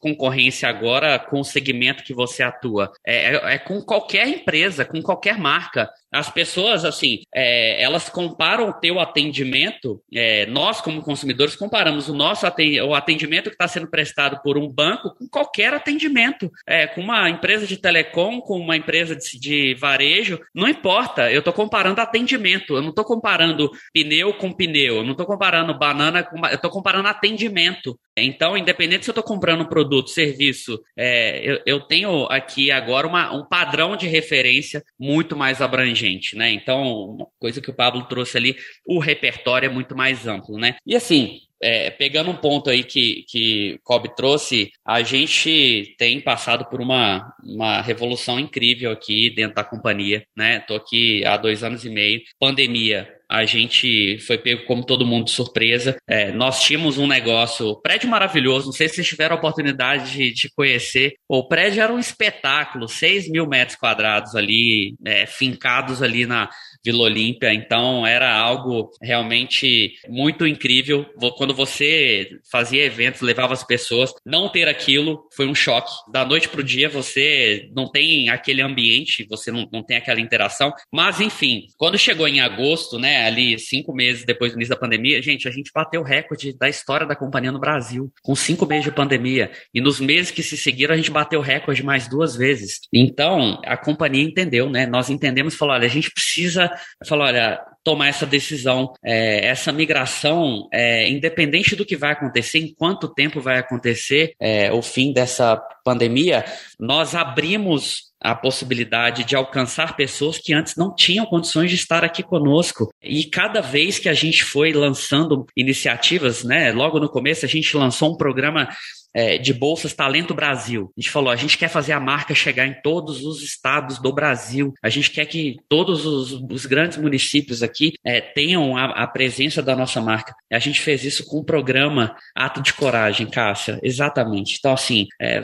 concorrência agora com o segmento que você atua. É, é, é com qualquer empresa, com qualquer marca. As pessoas, assim, é, elas comparam o teu atendimento, é, nós como consumidores comparamos o nosso atendimento, o atendimento que está sendo prestado por um banco com qualquer atendimento, é, com uma empresa de telecom, com uma empresa de, de varejo, não importa, eu estou comparando atendimento, eu não estou comparando pneu com pneu, eu não estou comparando banana com, eu estou comparando atendimento. Então, independente se eu estou comprando um produto, serviço, é, eu, eu, tenho aqui agora uma, um padrão de referência muito mais abrangente gente, né? Então, uma coisa que o Pablo trouxe ali, o repertório é muito mais amplo, né? E assim, é, pegando um ponto aí que, que Kobe trouxe, a gente tem passado por uma, uma revolução incrível aqui dentro da companhia, né? Tô aqui há dois anos e meio, pandemia a gente foi pego como todo mundo de surpresa. É, nós tínhamos um negócio, prédio maravilhoso, não sei se vocês tiveram a oportunidade de, de conhecer. O prédio era um espetáculo, 6 mil metros quadrados ali, é, fincados ali na, Vila Olímpia, então era algo realmente muito incrível. Quando você fazia eventos, levava as pessoas, não ter aquilo foi um choque. Da noite para o dia você não tem aquele ambiente, você não, não tem aquela interação. Mas enfim, quando chegou em agosto, né, ali cinco meses depois do início da pandemia, gente, a gente bateu o recorde da história da companhia no Brasil, com cinco meses de pandemia. E nos meses que se seguiram, a gente bateu o recorde mais duas vezes. Então, a companhia entendeu, né? Nós entendemos e falou: olha, a gente precisa falar, olha, tomar essa decisão, é, essa migração, é, independente do que vai acontecer, em quanto tempo vai acontecer é, o fim dessa pandemia, nós abrimos a possibilidade de alcançar pessoas que antes não tinham condições de estar aqui conosco. E cada vez que a gente foi lançando iniciativas, né, logo no começo a gente lançou um programa é, de bolsas Talento Brasil. A gente falou, a gente quer fazer a marca chegar em todos os estados do Brasil. A gente quer que todos os, os grandes municípios aqui é, tenham a, a, presença da nossa marca. A gente fez isso com o programa Ato de Coragem, Cássia. Exatamente. Então, assim, é,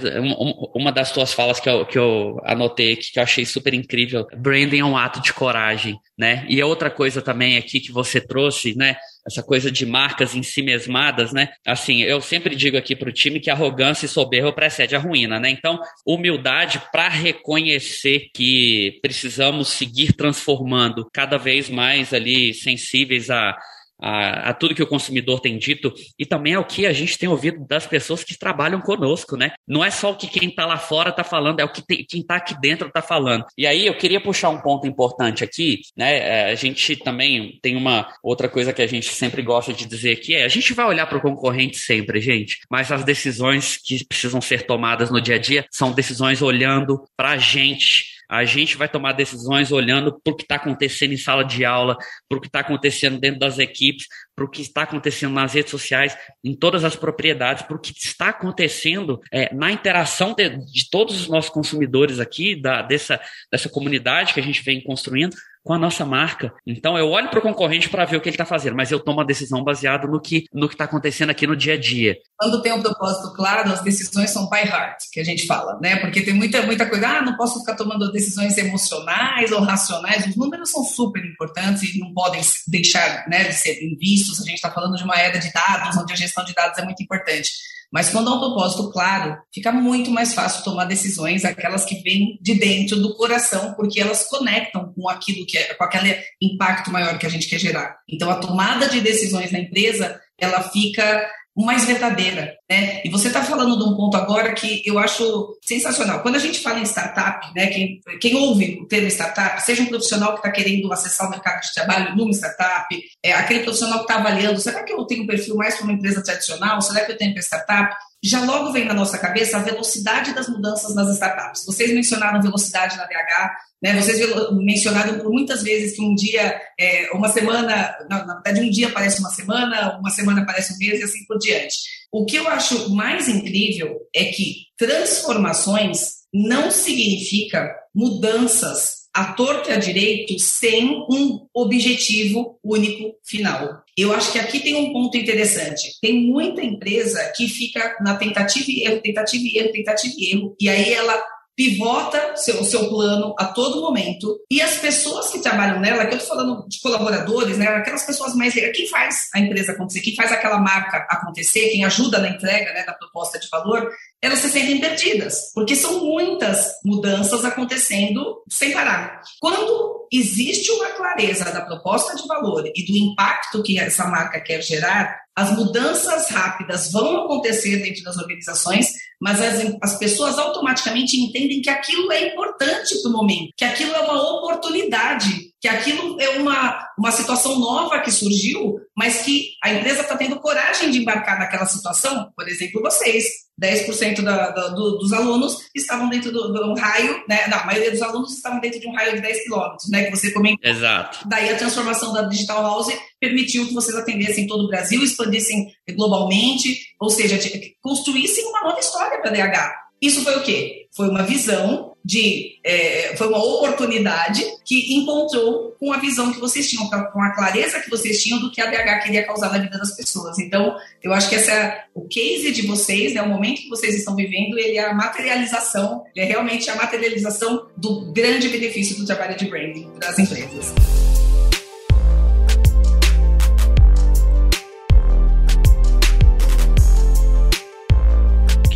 uma das tuas falas que eu, que eu anotei aqui, que eu achei super incrível, branding é um ato de coragem, né? E outra coisa também aqui que você trouxe, né? Essa coisa de marcas em si mesmadas, né? Assim, eu sempre digo aqui para o time que arrogância e soberba precede a ruína, né? Então, humildade para reconhecer que precisamos seguir transformando cada vez mais ali sensíveis a a, a, tudo que o consumidor tem dito e também ao que a gente tem ouvido das pessoas que trabalham conosco, né? Não é só o que quem está lá fora está falando, é o que tem, quem está aqui dentro está falando. E aí eu queria puxar um ponto importante aqui, né? É, a gente também tem uma outra coisa que a gente sempre gosta de dizer aqui é a gente vai olhar para o concorrente sempre, gente, mas as decisões que precisam ser tomadas no dia a dia são decisões olhando para a gente a gente vai tomar decisões olhando para o que está acontecendo em sala de aula, para o que está acontecendo dentro das equipes, para o que está acontecendo nas redes sociais, em todas as propriedades, para o que está acontecendo é, na interação de, de, todos os nossos consumidores aqui, da, dessa, dessa comunidade que a gente vem construindo, com a nossa marca. Então eu olho para o concorrente para ver o que ele está fazendo, mas eu tomo a decisão baseada no que no que está acontecendo aqui no dia a dia. Quando tem um propósito claro, as decisões são by heart, que a gente fala, né? Porque tem muita muita coisa, ah, não posso ficar tomando decisões emocionais ou racionais. Os números são super importantes e não podem deixar né, de ser vistos. A gente está falando de uma era de dados, onde a gestão de dados é muito importante. Mas quando há um propósito claro, fica muito mais fácil tomar decisões, aquelas que vêm de dentro do coração, porque elas conectam com aquilo que é, com aquele impacto maior que a gente quer gerar. Então, a tomada de decisões na empresa, ela fica mais verdadeira, né? E você está falando de um ponto agora que eu acho sensacional. Quando a gente fala em startup, né? Quem, quem ouve o termo startup, seja um profissional que está querendo acessar o mercado de trabalho numa startup, é aquele profissional que está avaliando, será que eu tenho um perfil mais para uma empresa tradicional? Será que eu tenho para startup? Já logo vem na nossa cabeça a velocidade das mudanças nas startups. Vocês mencionaram velocidade na DH, né? vocês mencionaram por muitas vezes que um dia, é, uma semana, na, verdade, um dia parece uma semana, uma semana parece um mês e assim por diante. O que eu acho mais incrível é que transformações não significa mudanças à torta e à direito sem um objetivo único final. Eu acho que aqui tem um ponto interessante. Tem muita empresa que fica na tentativa e erro, tentativa e erro, tentativa e erro, e aí ela pivota seu, seu plano a todo momento. E as pessoas que trabalham nela, que eu estou falando de colaboradores, né, aquelas pessoas mais quem faz a empresa acontecer, quem faz aquela marca acontecer, quem ajuda na entrega né, da proposta de valor, elas se sentem perdidas, porque são muitas mudanças acontecendo sem parar. Quando existe uma clareza da proposta de valor e do impacto que essa marca quer gerar, as mudanças rápidas vão acontecer dentro das organizações, mas as, as pessoas automaticamente entendem que aquilo é importante para o momento, que aquilo é uma oportunidade, que aquilo é uma, uma situação nova que surgiu, mas que a empresa está tendo coragem de embarcar naquela situação, por exemplo, vocês. 10% da, da, do, dos alunos estavam dentro do, do raio, né? Não, a maioria dos alunos estavam dentro de um raio de 10 quilômetros, né? Que você comentou. Exato. Daí a transformação da Digital House permitiu que vocês atendessem todo o Brasil, expandissem globalmente, ou seja, construíssem uma nova história para a DH. Isso foi o quê? Foi uma visão de é, foi uma oportunidade que encontrou com a visão que vocês tinham, com a clareza que vocês tinham do que a DH queria causar na vida das pessoas. Então, eu acho que essa o case de vocês, né, o momento que vocês estão vivendo, ele é a materialização, é realmente a materialização do grande benefício do trabalho de branding das empresas.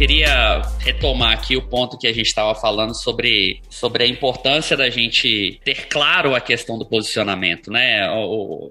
Queria retomar aqui o ponto que a gente estava falando sobre, sobre a importância da gente ter claro a questão do posicionamento, né?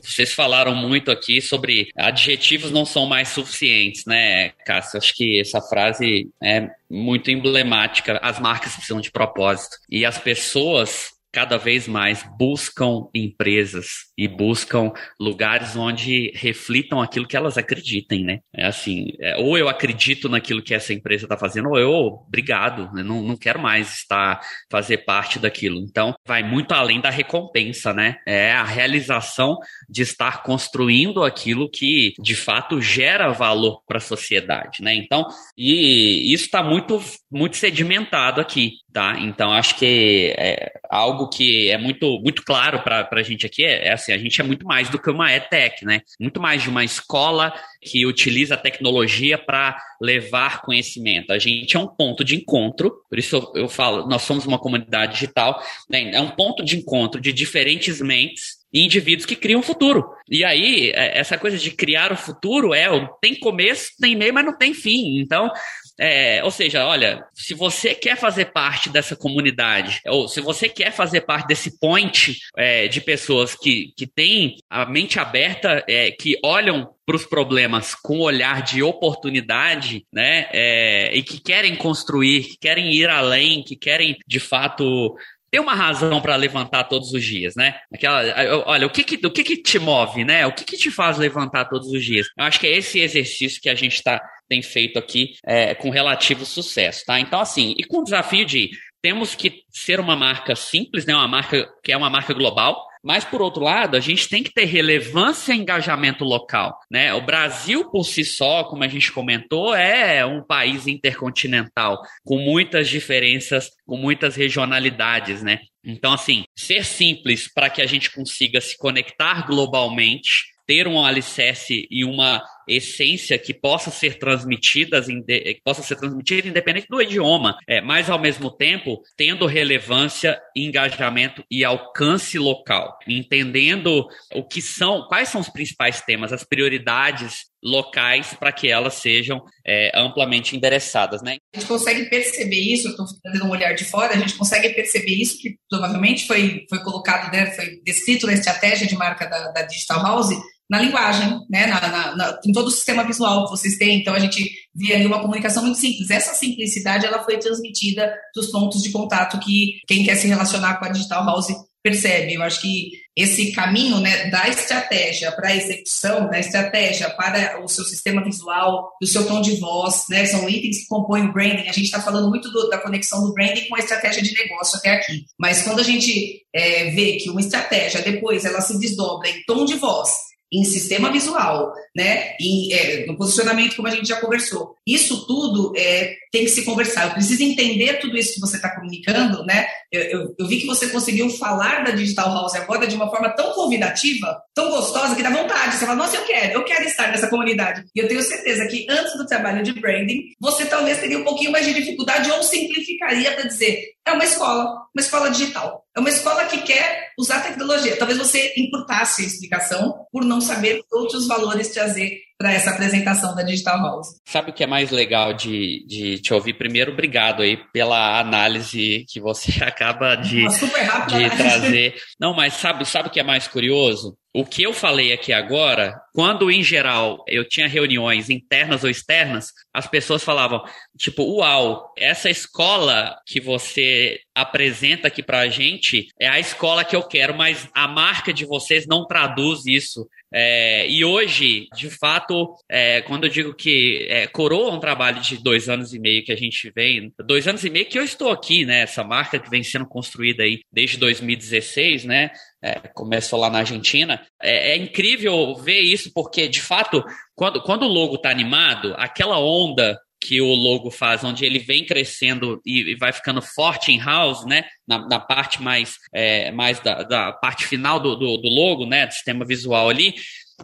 Vocês falaram muito aqui sobre adjetivos não são mais suficientes, né, Cássio? Acho que essa frase é muito emblemática. As marcas precisam de propósito. E as pessoas cada vez mais buscam empresas e buscam lugares onde reflitam aquilo que elas acreditem, né? É assim, é, ou eu acredito naquilo que essa empresa está fazendo, ou eu, obrigado, né? não, não quero mais estar, fazer parte daquilo. Então, vai muito além da recompensa, né? É a realização de estar construindo aquilo que, de fato, gera valor para a sociedade, né? Então, e isso está muito, muito sedimentado aqui, tá? Então, acho que é algo que é muito, muito claro para a gente aqui é, é, assim, a gente é muito mais do que uma ETEC, né? Muito mais de uma escola que utiliza a tecnologia para levar conhecimento. A gente é um ponto de encontro, por isso eu, eu falo, nós somos uma comunidade digital, né? é um ponto de encontro de diferentes mentes e indivíduos que criam o futuro. E aí, é, essa coisa de criar o futuro é, tem começo, tem meio, mas não tem fim. Então, é, ou seja, olha, se você quer fazer parte dessa comunidade, ou se você quer fazer parte desse point é, de pessoas que, que têm a mente aberta, é, que olham para os problemas com olhar de oportunidade, né, é, e que querem construir, que querem ir além, que querem de fato ter uma razão para levantar todos os dias, né? Aquela, olha, o que que, o que que te move, né? O que que te faz levantar todos os dias? Eu acho que é esse exercício que a gente está tem feito aqui é, com relativo sucesso, tá? Então, assim, e com o desafio de temos que ser uma marca simples, né? Uma marca que é uma marca global, mas, por outro lado, a gente tem que ter relevância e engajamento local. Né? O Brasil, por si só, como a gente comentou, é um país intercontinental, com muitas diferenças, com muitas regionalidades. Né? Então, assim, ser simples para que a gente consiga se conectar globalmente ter um alicerce e uma essência que possa ser transmitida, que possa ser transmitida independente do idioma, é, mas ao mesmo tempo tendo relevância, engajamento e alcance local, entendendo o que são, quais são os principais temas, as prioridades locais para que elas sejam é, amplamente endereçadas, né? A gente consegue perceber isso, estou fazendo um olhar de fora, a gente consegue perceber isso que provavelmente foi, foi colocado, né, foi descrito na estratégia de marca da, da Digital House, na linguagem, né, na, na, na, em todo o sistema visual que vocês têm. Então, a gente vê ali uma comunicação muito simples. Essa simplicidade, ela foi transmitida dos pontos de contato que quem quer se relacionar com a Digital House percebe. Eu acho que esse caminho né, da estratégia para a execução, da estratégia para o seu sistema visual, do seu tom de voz, né, são itens que compõem o branding. A gente está falando muito do, da conexão do branding com a estratégia de negócio até aqui. Mas quando a gente é, vê que uma estratégia depois ela se desdobra em tom de voz, em sistema visual, né, em, é, no posicionamento, como a gente já conversou. Isso tudo é, tem que se conversar. Eu preciso entender tudo isso que você está comunicando, né? Eu, eu, eu, vi que você conseguiu falar da Digital House agora de uma forma tão convidativa, tão gostosa, que dá vontade. Você fala, nossa, eu quero, eu quero estar nessa comunidade. E eu tenho certeza que antes do trabalho de branding, você talvez teria um pouquinho mais de dificuldade ou simplificaria para dizer, é uma escola, uma escola digital. É uma escola que quer usar tecnologia. Talvez você encurtasse a explicação por não saber outros valores trazer para essa apresentação da Digital House. Sabe o que é mais legal de, de te ouvir? Primeiro, obrigado aí pela análise que você acaba de, de trazer. Não, mas sabe, sabe o que é mais curioso? O que eu falei aqui agora, quando em geral eu tinha reuniões internas ou externas, as pessoas falavam, tipo, uau, essa escola que você apresenta aqui pra gente é a escola que eu quero, mas a marca de vocês não traduz isso. É, e hoje, de fato, é, quando eu digo que é, coroa um trabalho de dois anos e meio que a gente vem, dois anos e meio que eu estou aqui, né? Essa marca que vem sendo construída aí desde 2016, né? É, começou lá na Argentina. É, é, incrível ver isso, porque, de fato, quando, quando o logo está animado, aquela onda que o logo faz, onde ele vem crescendo e, e vai ficando forte em house, né? Na, na parte mais, é, mais da, da, parte final do, do, do logo, né? Do sistema visual ali,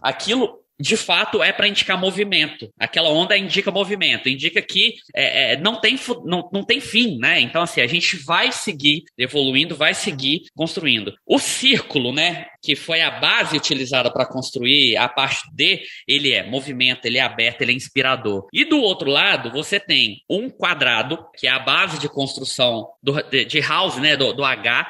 aquilo de fato é para indicar movimento. Aquela onda indica movimento, indica que é, é, não, tem, não, não tem fim, né? Então, assim, a gente vai seguir evoluindo, vai seguir construindo. O círculo, né? Que foi a base utilizada para construir a parte D, ele é movimento, ele é aberto, ele é inspirador. E do outro lado, você tem um quadrado, que é a base de construção do, de, de house, né? Do, do H,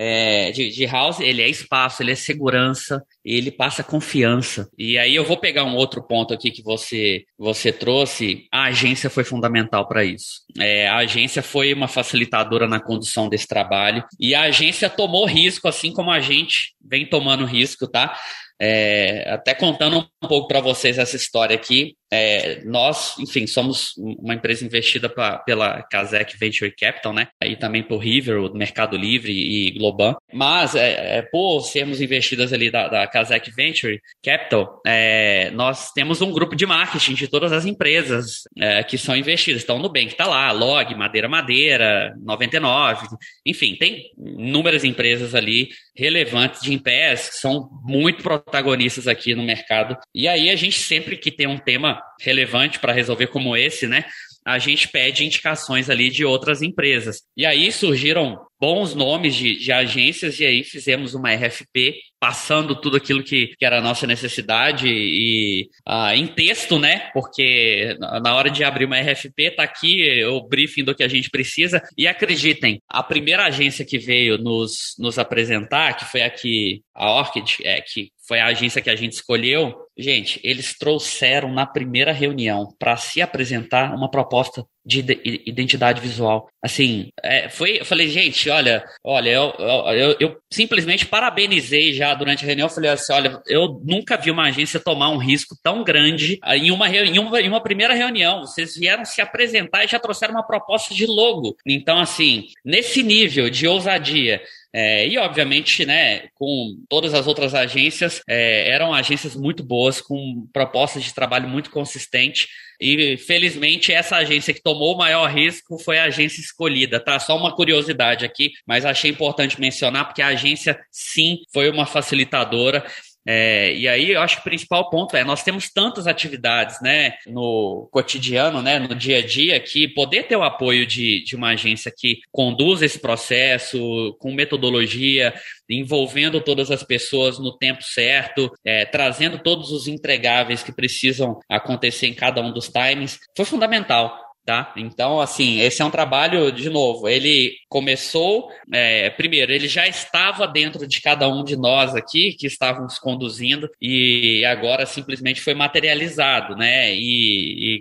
é, de, de, house, ele é espaço, ele é segurança, ele passa confiança. E aí eu vou pegar um outro ponto aqui que você, você trouxe. A agência foi fundamental para isso. É, a agência foi uma facilitadora na condução desse trabalho e a agência tomou risco, assim como a gente vem tomando risco, tá? É, até contando um pouco para vocês essa história aqui, é, nós, enfim, somos uma empresa investida pra, pela Kazek Venture Capital, né? E também por River, Mercado Livre e Globan. Mas, é, é, por sermos investidas ali da, da Kazek Venture Capital, é, nós temos um grupo de marketing de todas as empresas é, que são investidas. Então, Nubank está lá, Log, Madeira Madeira, 99, enfim, tem inúmeras empresas ali relevantes de empresas que são muito protagonistas aqui no mercado. E aí, a gente sempre que tem um tema relevante para resolver como esse, né? A gente pede indicações ali de outras empresas. E aí surgiram bons nomes de, de agências e aí fizemos uma RFP passando tudo aquilo que, que era a nossa necessidade e uh, em texto, né? Porque na hora de abrir uma RFP tá aqui o briefing do que a gente precisa e acreditem, a primeira agência que veio nos, nos apresentar, que foi aqui a Orchid, é, que foi a agência que a gente escolheu, gente, eles trouxeram na primeira reunião para se apresentar uma proposta de identidade visual. Assim, é, foi, eu falei, gente, olha, olha, eu, eu, eu, simplesmente parabenizei já durante a reunião. Eu falei assim, olha, eu nunca vi uma agência tomar um risco tão grande em uma, em uma, em uma primeira reunião. Vocês vieram se apresentar e já trouxeram uma proposta de logo. Então, assim, nesse nível de ousadia, é, e, obviamente, né, com todas as outras agências, é, eram agências muito boas, com propostas de trabalho muito consistente. E, felizmente, essa agência que tomou o maior risco foi a agência escolhida. Tá? Só uma curiosidade aqui, mas achei importante mencionar, porque a agência, sim, foi uma facilitadora. É, e aí eu acho que o principal ponto é nós temos tantas atividades né, no cotidiano, né, no dia a dia, que poder ter o apoio de, de uma agência que conduz esse processo com metodologia, envolvendo todas as pessoas no tempo certo, é, trazendo todos os entregáveis que precisam acontecer em cada um dos times, foi fundamental. Tá? Então, assim, esse é um trabalho, de novo, ele começou, é, primeiro, ele já estava dentro de cada um de nós aqui, que estávamos conduzindo, e agora simplesmente foi materializado, né? E,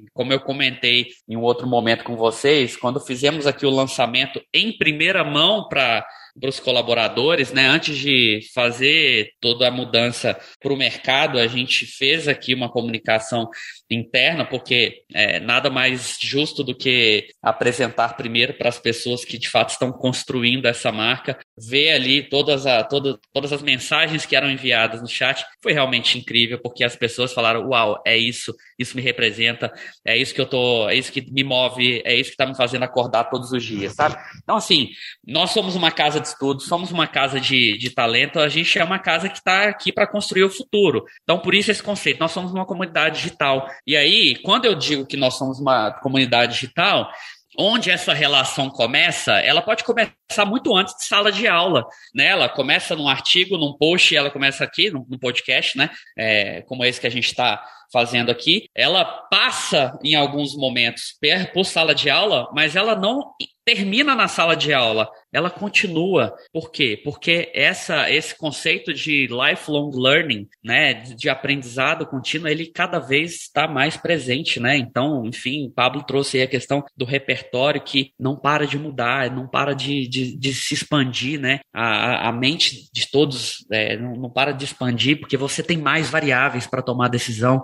e como eu comentei em um outro momento com vocês, quando fizemos aqui o lançamento em primeira mão para para os colaboradores, né? Antes de fazer toda a mudança para o mercado, a gente fez aqui uma comunicação interna, porque é, nada mais justo do que apresentar primeiro para as pessoas que de fato estão construindo essa marca, ver ali todas, a, toda, todas as mensagens que eram enviadas no chat, foi realmente incrível, porque as pessoas falaram: Uau, é isso, isso me representa, é isso que eu tô, é isso que me move, é isso que está me fazendo acordar todos os dias, sabe? Então, assim, nós somos uma casa de estudos, somos uma casa de, de talento, a gente é uma casa que está aqui para construir o futuro. Então, por isso esse conceito, nós somos uma comunidade digital e aí, quando eu digo que nós somos uma comunidade digital, onde essa relação começa, ela pode começar muito antes de sala de aula, né? Ela começa num artigo, num post, ela começa aqui, no, no podcast, né? É, como esse que a gente está fazendo aqui. Ela passa em alguns momentos por sala de aula, mas ela não termina na sala de aula, ela continua. Por quê? Porque essa, esse conceito de lifelong learning, né, de aprendizado contínuo, ele cada vez está mais presente, né? Então, enfim, Pablo trouxe aí a questão do repertório que não para de mudar, não para de, de, de se expandir, né? A, a mente de todos é, não, não para de expandir porque você tem mais variáveis para tomar decisão,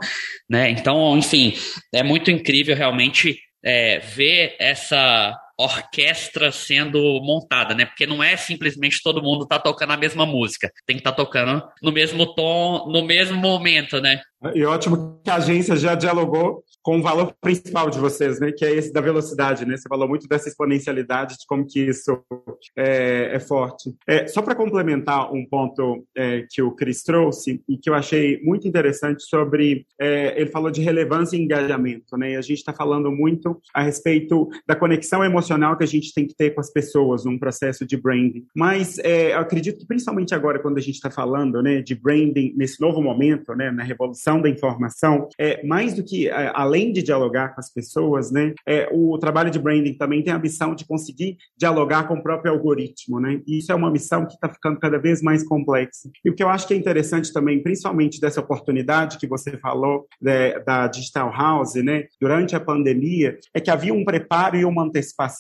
né? Então, enfim, é muito incrível realmente é, ver essa orquestra sendo montada, né? Porque não é simplesmente todo mundo tá tocando a mesma música, tem que estar tá tocando no mesmo tom, no mesmo momento, né? E ótimo que a agência já dialogou com o valor principal de vocês, né? Que é esse da velocidade, né? Você falou muito dessa exponencialidade, de como que isso é, é forte. É, só para complementar um ponto é, que o Cris trouxe e que eu achei muito interessante sobre, é, ele falou de relevância e engajamento, né? E a gente está falando muito a respeito da conexão emocional que a gente tem que ter com as pessoas num processo de branding. Mas é, eu acredito que principalmente agora, quando a gente está falando, né, de branding nesse novo momento, né, na revolução da informação, é, mais do que, é, além de dialogar com as pessoas, né, é, o trabalho de branding também tem a missão de conseguir dialogar com o próprio algoritmo, né, e isso é uma missão que está ficando cada vez mais complexa. E o que eu acho que é interessante também, principalmente dessa oportunidade que você falou né, da Digital House, né, durante a pandemia, é que havia um preparo e uma antecipação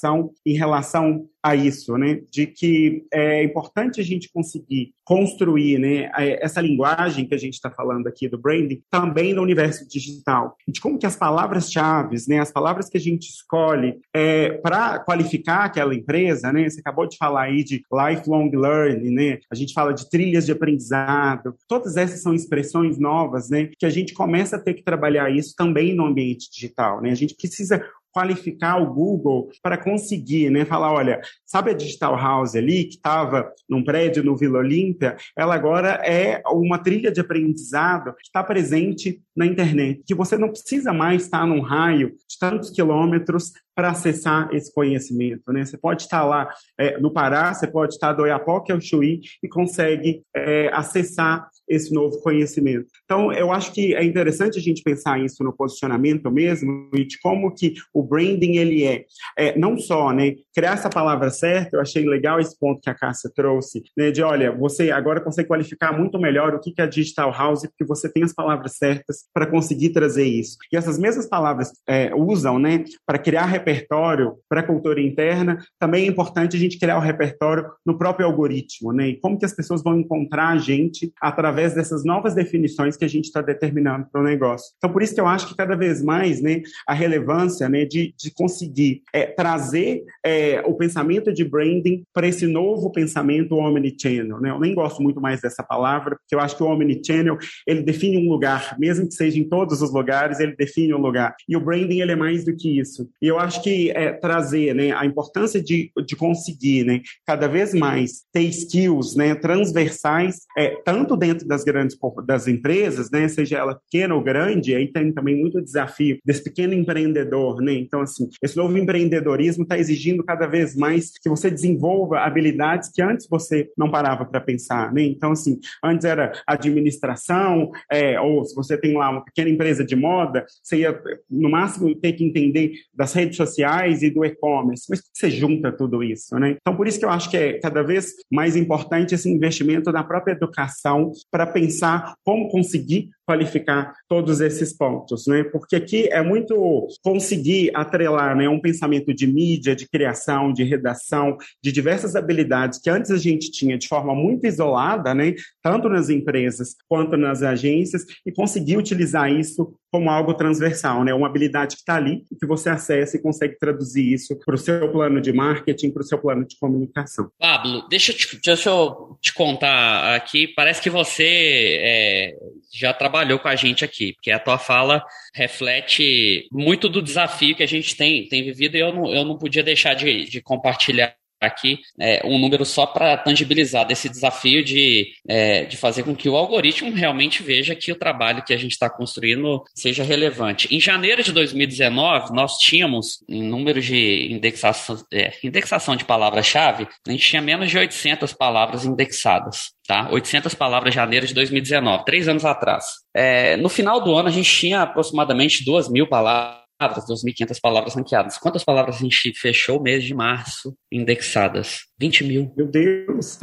em relação a isso, né? De que é importante a gente conseguir construir, né, essa linguagem que a gente está falando aqui do branding também no universo digital. De como que as palavras-chave, né, as palavras que a gente escolhe é, para qualificar aquela empresa, né? Você acabou de falar aí de lifelong learning, né? A gente fala de trilhas de aprendizado. Todas essas são expressões novas, né? Que a gente começa a ter que trabalhar isso também no ambiente digital, né? A gente precisa qualificar o Google para conseguir, né, falar, olha, sabe a Digital House ali que estava num prédio no Vila Olímpia? Ela agora é uma trilha de aprendizado que está presente na internet, que você não precisa mais estar num raio de tantos quilômetros para acessar esse conhecimento. Né? Você pode estar lá é, no Pará, você pode estar do Oiapoque ao Chuí e consegue é, acessar esse novo conhecimento. Então, eu acho que é interessante a gente pensar isso no posicionamento mesmo e de como que o branding ele é, é não só, né, criar essa palavra certa. Eu achei legal esse ponto que a Cássia trouxe, né, de olha, você agora consegue qualificar muito melhor o que é digital house porque você tem as palavras certas para conseguir trazer isso. E essas mesmas palavras é, usam, né, para criar repertório para a cultura interna, também é importante a gente criar o repertório no próprio algoritmo, né? E como que as pessoas vão encontrar a gente através dessas novas definições que que a gente está determinando para o negócio. Então, por isso que eu acho que cada vez mais né, a relevância né, de, de conseguir é, trazer é, o pensamento de branding para esse novo pensamento omnichannel. Né? Eu nem gosto muito mais dessa palavra, porque eu acho que o omnichannel ele define um lugar, mesmo que seja em todos os lugares, ele define um lugar. E o branding ele é mais do que isso. E eu acho que é, trazer né, a importância de, de conseguir né, cada vez mais ter skills né, transversais, é, tanto dentro das grandes das empresas, né, seja ela pequena ou grande, aí tem também muito desafio desse pequeno empreendedor. Né? Então, assim, esse novo empreendedorismo está exigindo cada vez mais que você desenvolva habilidades que antes você não parava para pensar. Né? Então, assim, antes era administração, é, ou se você tem lá uma pequena empresa de moda, você ia, no máximo, ter que entender das redes sociais e do e-commerce. Mas você junta tudo isso, né? Então, por isso que eu acho que é cada vez mais importante esse investimento na própria educação para pensar como conseguir conseguir qualificar todos esses pontos, né? Porque aqui é muito conseguir atrelar, né, um pensamento de mídia, de criação, de redação, de diversas habilidades que antes a gente tinha de forma muito isolada, né, tanto nas empresas quanto nas agências, e conseguir utilizar isso como algo transversal, né? Uma habilidade que está ali que você acessa e consegue traduzir isso para o seu plano de marketing, para o seu plano de comunicação. Pablo, deixa eu te, deixa eu te contar aqui. Parece que você é, já trabalhou com a gente aqui, porque a tua fala reflete muito do desafio que a gente tem, tem vivido e eu não, eu não podia deixar de, de compartilhar aqui é, um número só para tangibilizar desse desafio de, é, de fazer com que o algoritmo realmente veja que o trabalho que a gente está construindo seja relevante. Em janeiro de 2019, nós tínhamos, em número de indexação, é, indexação de palavra-chave, a gente tinha menos de 800 palavras indexadas. Tá? 800 palavras janeiro de 2019, três anos atrás. É, no final do ano, a gente tinha aproximadamente 2 mil palavras palavras, 2.500 palavras ranqueadas. Quantas palavras a gente fechou o mês de março indexadas? 20 mil. Meu Deus!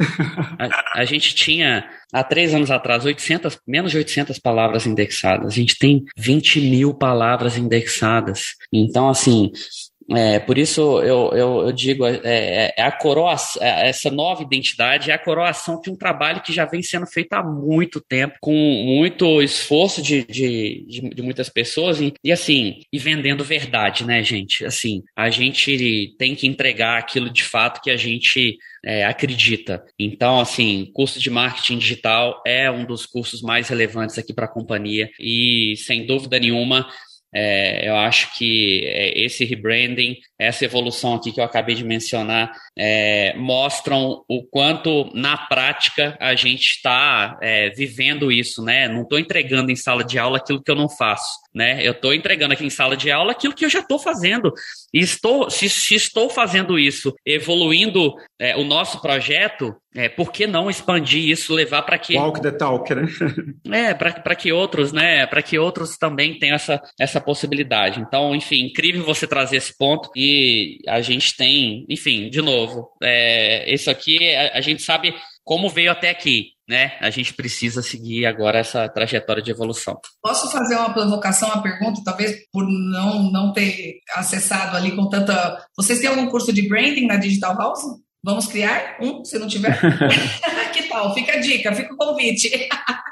A, a, gente tinha, há três anos atrás, 800, menos de 800 palavras indexadas. A gente tem 20 mil palavras indexadas. Então, assim, é, por isso eu, eu, eu digo, é, é, é a coroação, é, essa nova identidade é a coroação de um trabalho que já vem sendo feito há muito tempo, com muito esforço de, de, de, de muitas pessoas e, e, assim, e vendendo verdade, né, gente? Assim, a gente tem que entregar aquilo de fato que a gente é, acredita. Então, assim, curso de marketing digital é um dos cursos mais relevantes aqui para a companhia e, sem dúvida nenhuma, é, eu acho que é, esse rebranding, essa evolução aqui que eu acabei de mencionar, é, mostram o quanto na prática a gente está é, vivendo isso, né? Não estou entregando em sala de aula aquilo que eu não faço, né? Eu estou entregando aqui em sala de aula aquilo que eu já estou fazendo. E estou, se, se, estou fazendo isso, evoluindo é, o nosso projeto, é, por que não expandir isso, levar para que. Walk the talk, né? é, para que outros, né? Para que outros também tenham essa, essa possibilidade. Então, enfim, incrível você trazer esse ponto. E a gente tem, enfim, de novo, é, isso aqui a, a gente sabe como veio até aqui, né? A gente precisa seguir agora essa trajetória de evolução. Posso fazer uma provocação, uma pergunta, talvez por não, não ter acessado ali com tanta. Vocês têm algum curso de branding na Digital House? Vamos criar um, se não tiver? que tal? Fica a dica, fica o convite.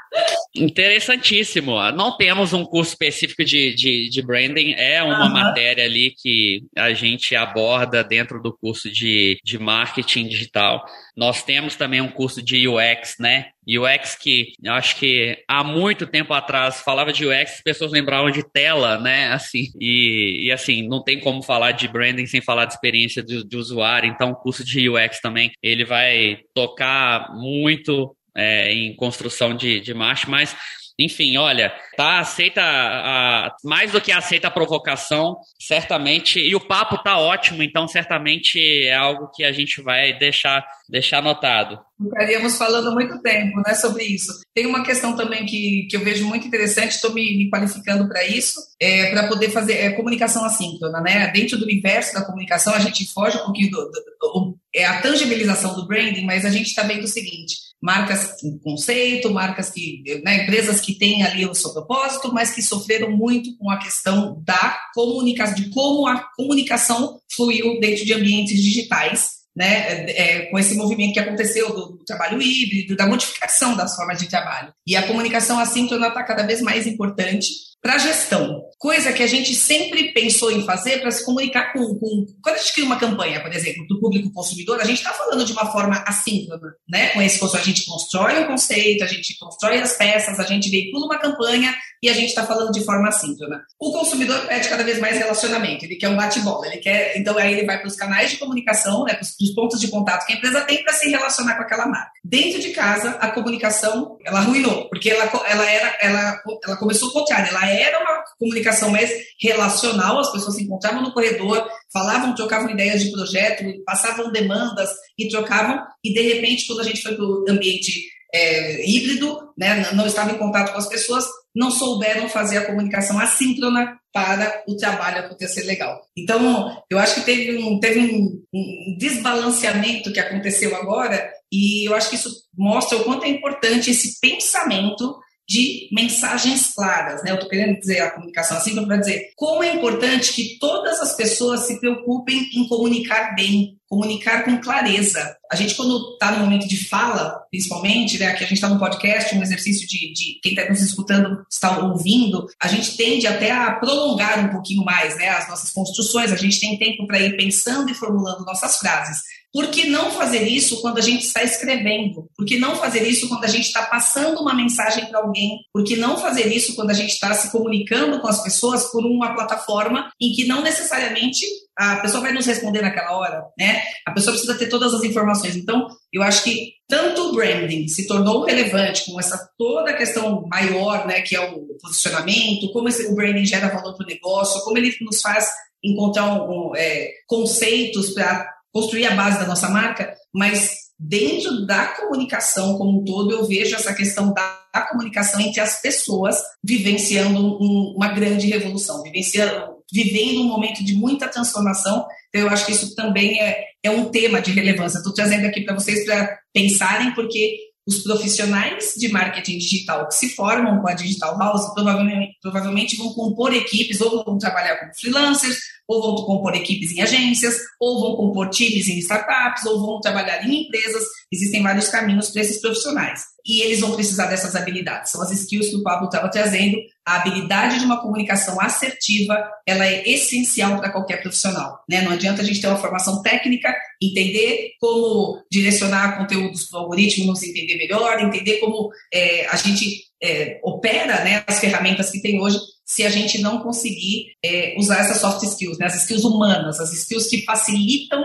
Interessantíssimo. Não temos um curso específico de, de, de branding, é uma uhum. matéria ali que a gente aborda dentro do curso de, de marketing digital. Nós temos também um curso de UX, né? UX que eu acho que há muito tempo atrás falava de UX, as pessoas lembravam de tela, né? Assim, e, e assim, não tem como falar de branding sem falar de experiência de, de usuário. Então, o curso de UX também, ele vai tocar muito é, em construção de, de marcha, mas enfim, olha, tá aceita a, mais do que aceita a provocação, certamente, e o papo tá ótimo, então certamente é algo que a gente vai deixar deixar anotado. Ficaríamos falando muito tempo né, sobre isso. Tem uma questão também que, que eu vejo muito interessante, estou me, me, qualificando para isso, é, para poder fazer é, comunicação assíncrona. Né? Dentro do universo da comunicação, a gente foge um pouquinho do, do, do é a tangibilização do branding, mas a gente está vendo o seguinte: marcas com conceito, marcas que, né, empresas que têm ali o seu propósito, mas que sofreram muito com a questão da comunicação, de como a comunicação fluiu dentro de ambientes digitais né, é, com esse movimento que aconteceu do, do, trabalho híbrido, da modificação das formas de trabalho. E a comunicação assíncrona está cada vez mais importante para gestão, coisa que a gente sempre pensou em fazer para se comunicar com, com, Quando a gente cria uma campanha, por exemplo, do público consumidor, a gente está falando de uma forma assíncrona, né? Com esse a gente constrói um conceito, a gente constrói as peças, a gente veicula uma campanha e a gente está falando de forma assíncrona. O consumidor pede cada vez mais relacionamento, ele quer um bate-bola, ele quer. Então aí ele vai para os canais de comunicação, né? Para os pontos de contato que a empresa tem para se relacionar com aquela marca. Dentro de casa, a comunicação ela arruinou, porque ela, ela era, ela, ela começou o contrário, ela era uma comunicação mais relacional, as pessoas se encontravam no corredor, falavam, trocavam ideias de projeto, passavam demandas e trocavam, e de repente, quando a gente foi para o ambiente é, híbrido, né, não estava em contato com as pessoas, não souberam fazer a comunicação assíncrona para o trabalho acontecer legal. Então, eu acho que teve um, teve um, um desbalanceamento que aconteceu agora, e eu acho que isso mostra o quanto é importante esse pensamento de mensagens claras, né? Eu estou querendo dizer a comunicação assim para dizer como é importante que todas as pessoas se preocupem em comunicar bem, comunicar com clareza. A gente, quando está no momento de fala, principalmente, né, que a gente está no podcast, um exercício de, de quem está nos escutando, está ouvindo, a gente tende até a prolongar um pouquinho mais né, as nossas construções, a gente tem tempo para ir pensando e formulando nossas frases. Por que não fazer isso quando a gente está escrevendo? Por que não fazer isso quando a gente está passando uma mensagem para alguém? Por que não fazer isso quando a gente está se comunicando com as pessoas por uma plataforma em que não necessariamente a pessoa vai nos responder naquela hora, né? A pessoa precisa ter todas as informações. Então, eu acho que tanto o branding se tornou relevante com essa toda a questão maior, né, que é o posicionamento, como esse, o branding gera valor para o negócio, como ele nos faz encontrar um, um, é, conceitos para construir a base da nossa marca, mas dentro da comunicação como um todo, eu vejo essa questão da, comunicação entre as pessoas vivenciando um, uma grande revolução, vivenciando, vivendo um momento de muita transformação. Então, eu acho que isso também é, é um tema de relevância. Estou trazendo aqui para vocês para pensarem, porque os profissionais de marketing digital que se formam com a Digital House provavelmente, provavelmente vão compor equipes ou vão trabalhar como freelancers ou vão compor equipes em agências, ou vão compor times em startups, ou vão trabalhar em empresas. Existem vários caminhos para esses profissionais. E eles vão precisar dessas habilidades. São as skills que o Pablo estava trazendo. A habilidade de uma comunicação assertiva, ela é essencial para qualquer profissional. Né? Não adianta a gente ter uma formação técnica, entender como direcionar conteúdos para o algoritmo, nos entender melhor, entender como é, a gente é, opera né, as ferramentas que tem hoje, se a gente não conseguir é, usar essas soft skills, né, as skills humanas, as skills que facilitam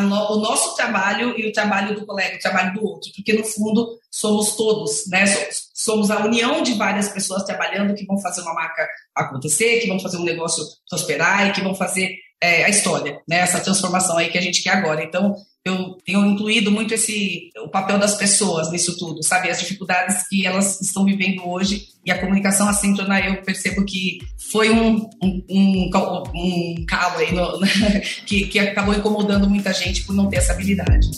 no, o nosso trabalho e o trabalho do colega, o trabalho do outro, porque no fundo somos todos, né, somos, a união de várias pessoas trabalhando que vão fazer uma marca acontecer, que vão fazer um negócio prosperar e que vão fazer é, a história, né, essa transformação aí que a gente quer agora. Então, eu tenho incluído muito esse o papel das pessoas nisso tudo, sabe? As dificuldades que elas estão vivendo hoje e a comunicação assíncrona, eu percebo que foi um, um, um, um calo aí no, que, que acabou incomodando muita gente por não ter essa habilidade.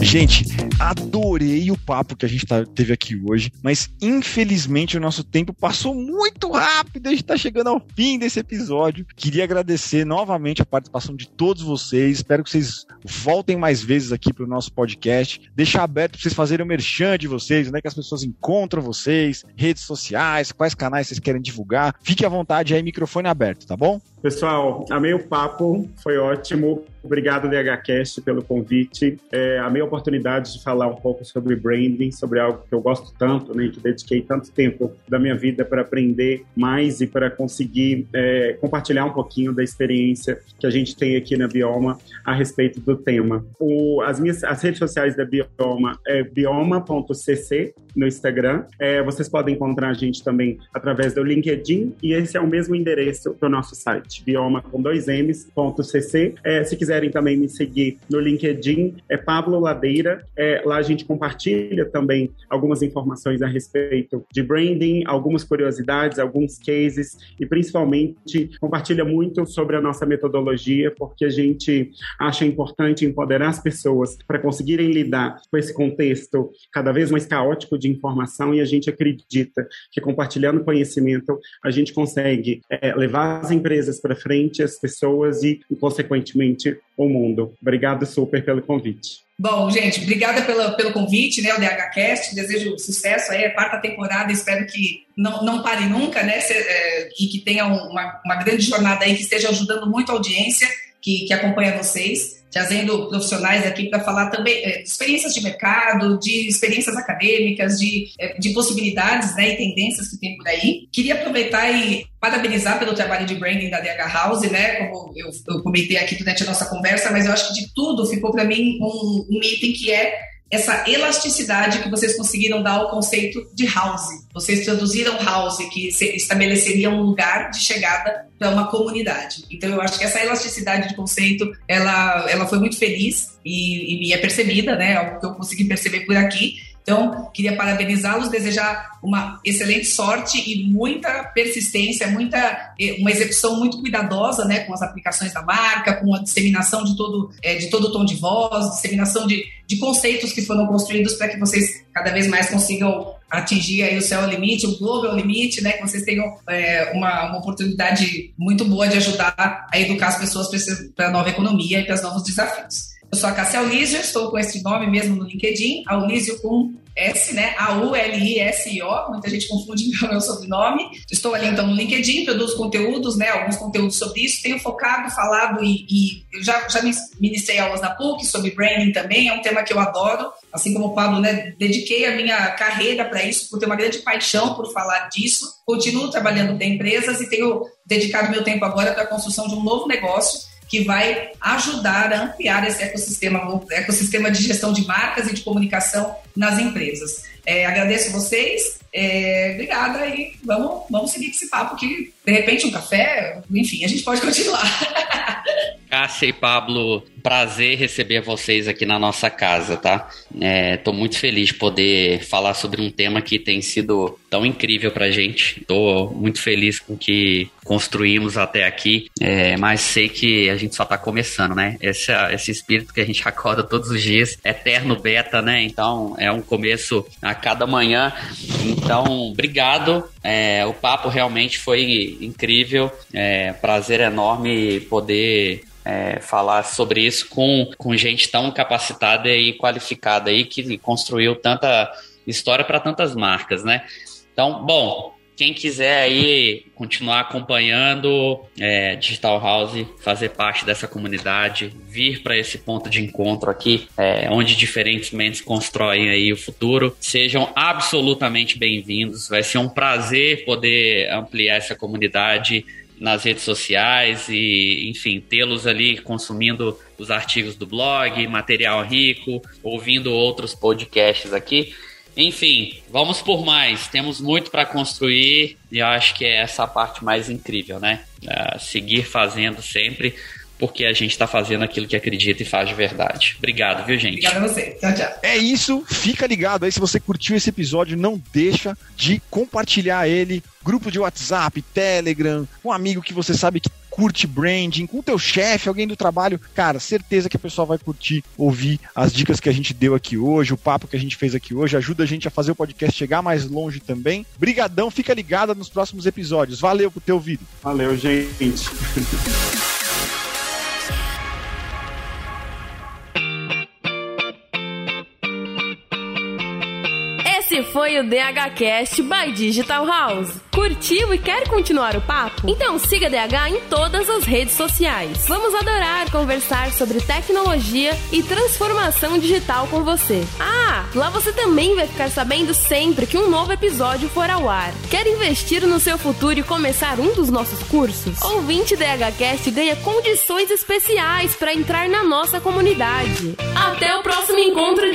Gente, adorei o papo que a gente tá, teve aqui hoje, mas infelizmente o nosso tempo passou muito rápido. A gente tá chegando ao fim desse episódio. Queria agradecer novamente a participação de todos vocês. Espero que vocês voltem mais vezes aqui pro nosso podcast. Deixar aberto para vocês fazerem o merchan de vocês, onde é que as pessoas encontram vocês, redes sociais, quais canais vocês querem divulgar. Fique à vontade aí, microfone aberto, tá bom? Pessoal, amei o papo, foi ótimo. Obrigado, DHCast, pelo convite. É, amei a oportunidade de falar um pouco sobre branding, sobre algo que eu gosto tanto, né, que dediquei tanto tempo da minha vida para aprender mais e para conseguir é, compartilhar um pouquinho da experiência que a gente tem aqui na Bioma a respeito do tema. O, as minhas as redes sociais da Bioma é bioma.cc no Instagram. É, vocês podem encontrar a gente também através do LinkedIn e esse é o mesmo endereço para o nosso site. Bioma com dois M's, ponto CC. É, se quiserem também me seguir no LinkedIn, é Pablo Ladeira. É, lá a gente compartilha também algumas informações a respeito de branding, algumas curiosidades, alguns cases e principalmente compartilha muito sobre a nossa metodologia, porque a gente acha importante empoderar as pessoas para conseguirem lidar com esse contexto cada vez mais caótico de informação e a gente acredita que compartilhando conhecimento a gente consegue é, levar as empresas para frente, as pessoas e, consequentemente, o mundo. Obrigado super pelo convite. Bom, gente, obrigada pela, pelo convite, né, o DHCast, desejo sucesso aí, é quarta temporada, espero que não, não pare nunca, né, é, e que tenha uma, uma grande jornada aí, que esteja ajudando muito a audiência que, que acompanha vocês trazendo profissionais aqui para falar também é, experiências de mercado, de experiências acadêmicas, de, é, de possibilidades né, e tendências que tem por aí. Queria aproveitar e parabenizar pelo trabalho de branding da DH House, né? Como eu, eu comentei aqui durante a nossa conversa, mas eu acho que de tudo ficou para mim um, um item que é essa elasticidade que vocês conseguiram dar ao conceito de house. Vocês traduziram house, que estabeleceria um lugar de chegada para uma comunidade. Então eu acho que essa elasticidade de conceito, ela, ela foi muito feliz e, e é percebida, né? Algo que eu consegui perceber por aqui. Então, queria parabenizá-los, desejar uma excelente sorte e muita persistência, muita uma execução muito cuidadosa, né, com as aplicações da marca, com a disseminação de todo é, de todo o tom de voz, disseminação de, de conceitos que foram construídos para que vocês cada vez mais consigam atingir aí o céu ao limite, o globo ao limite, né, que vocês tenham é, uma, uma oportunidade muito boa de ajudar a educar as pessoas para a nova economia e para os novos desafios. Eu sou a Cássia Aulísio, estou com esse nome mesmo no LinkedIn, Aulísio com S, né? A-U-L-I-S-I-O, muita gente confunde o meu sobrenome. Estou ali então no LinkedIn, produzo conteúdos, né? Alguns conteúdos sobre isso. Tenho focado, falado e, e eu já, já ministrei aulas na PUC sobre branding também, é um tema que eu adoro. Assim como o Pablo, né? Dediquei a minha carreira para isso, por ter uma grande paixão por falar disso. Continuo trabalhando em empresas e tenho dedicado meu tempo agora para a construção de um novo negócio que vai ajudar a ampliar esse ecossistema, ecossistema de gestão de marcas e de comunicação nas empresas. É, agradeço vocês, é, obrigada e vamos, vamos seguir esse papo que, de repente, um café, enfim, a gente pode continuar. Cássia e Pablo, prazer receber vocês aqui na nossa casa, tá? Estou é, muito feliz de poder falar sobre um tema que tem sido tão incrível pra gente. Estou muito feliz com o que construímos até aqui, é, mas sei que a gente só está começando, né? Esse, esse espírito que a gente acorda todos os dias, eterno beta, né? Então é um começo a cada manhã. Então, obrigado. É, o papo realmente foi incrível. É, prazer enorme poder é, falar sobre isso com, com gente tão capacitada e qualificada aí que construiu tanta história para tantas marcas, né? Então, bom, quem quiser aí continuar acompanhando é, Digital House, fazer parte dessa comunidade, vir para esse ponto de encontro aqui, é, onde diferentes mentes constroem aí o futuro, sejam absolutamente bem-vindos. Vai ser um prazer poder ampliar essa comunidade nas redes sociais e, enfim, tê-los ali consumindo os artigos do blog, material rico, ouvindo outros podcasts aqui. Enfim, vamos por mais. Temos muito para construir e eu acho que é essa a parte mais incrível, né? Uh, seguir fazendo sempre porque a gente está fazendo aquilo que acredita e faz de verdade. Obrigado, viu, gente? Obrigado a você. Tchau, tchau. É isso. Fica ligado aí. Se você curtiu esse episódio, não deixa de compartilhar ele. Grupo de WhatsApp, Telegram, um amigo que você sabe que curte branding, com o teu chefe, alguém do trabalho, cara, certeza que a pessoa vai curtir ouvir as dicas que a gente deu aqui hoje, o papo que a gente fez aqui hoje, ajuda a gente a fazer o podcast chegar mais longe também. Brigadão, fica ligada nos próximos episódios. Valeu por ter ouvido. Valeu, gente. Esse foi o DHCast by Digital House. Curtiu e quer continuar o papo? Então siga DH em todas as redes sociais. Vamos adorar conversar sobre tecnologia e transformação digital com você. Ah, lá você também vai ficar sabendo sempre que um novo episódio for ao ar. Quer investir no seu futuro e começar um dos nossos cursos? Ouvinte DHCast ganha condições especiais para entrar na nossa comunidade. Até o próximo encontro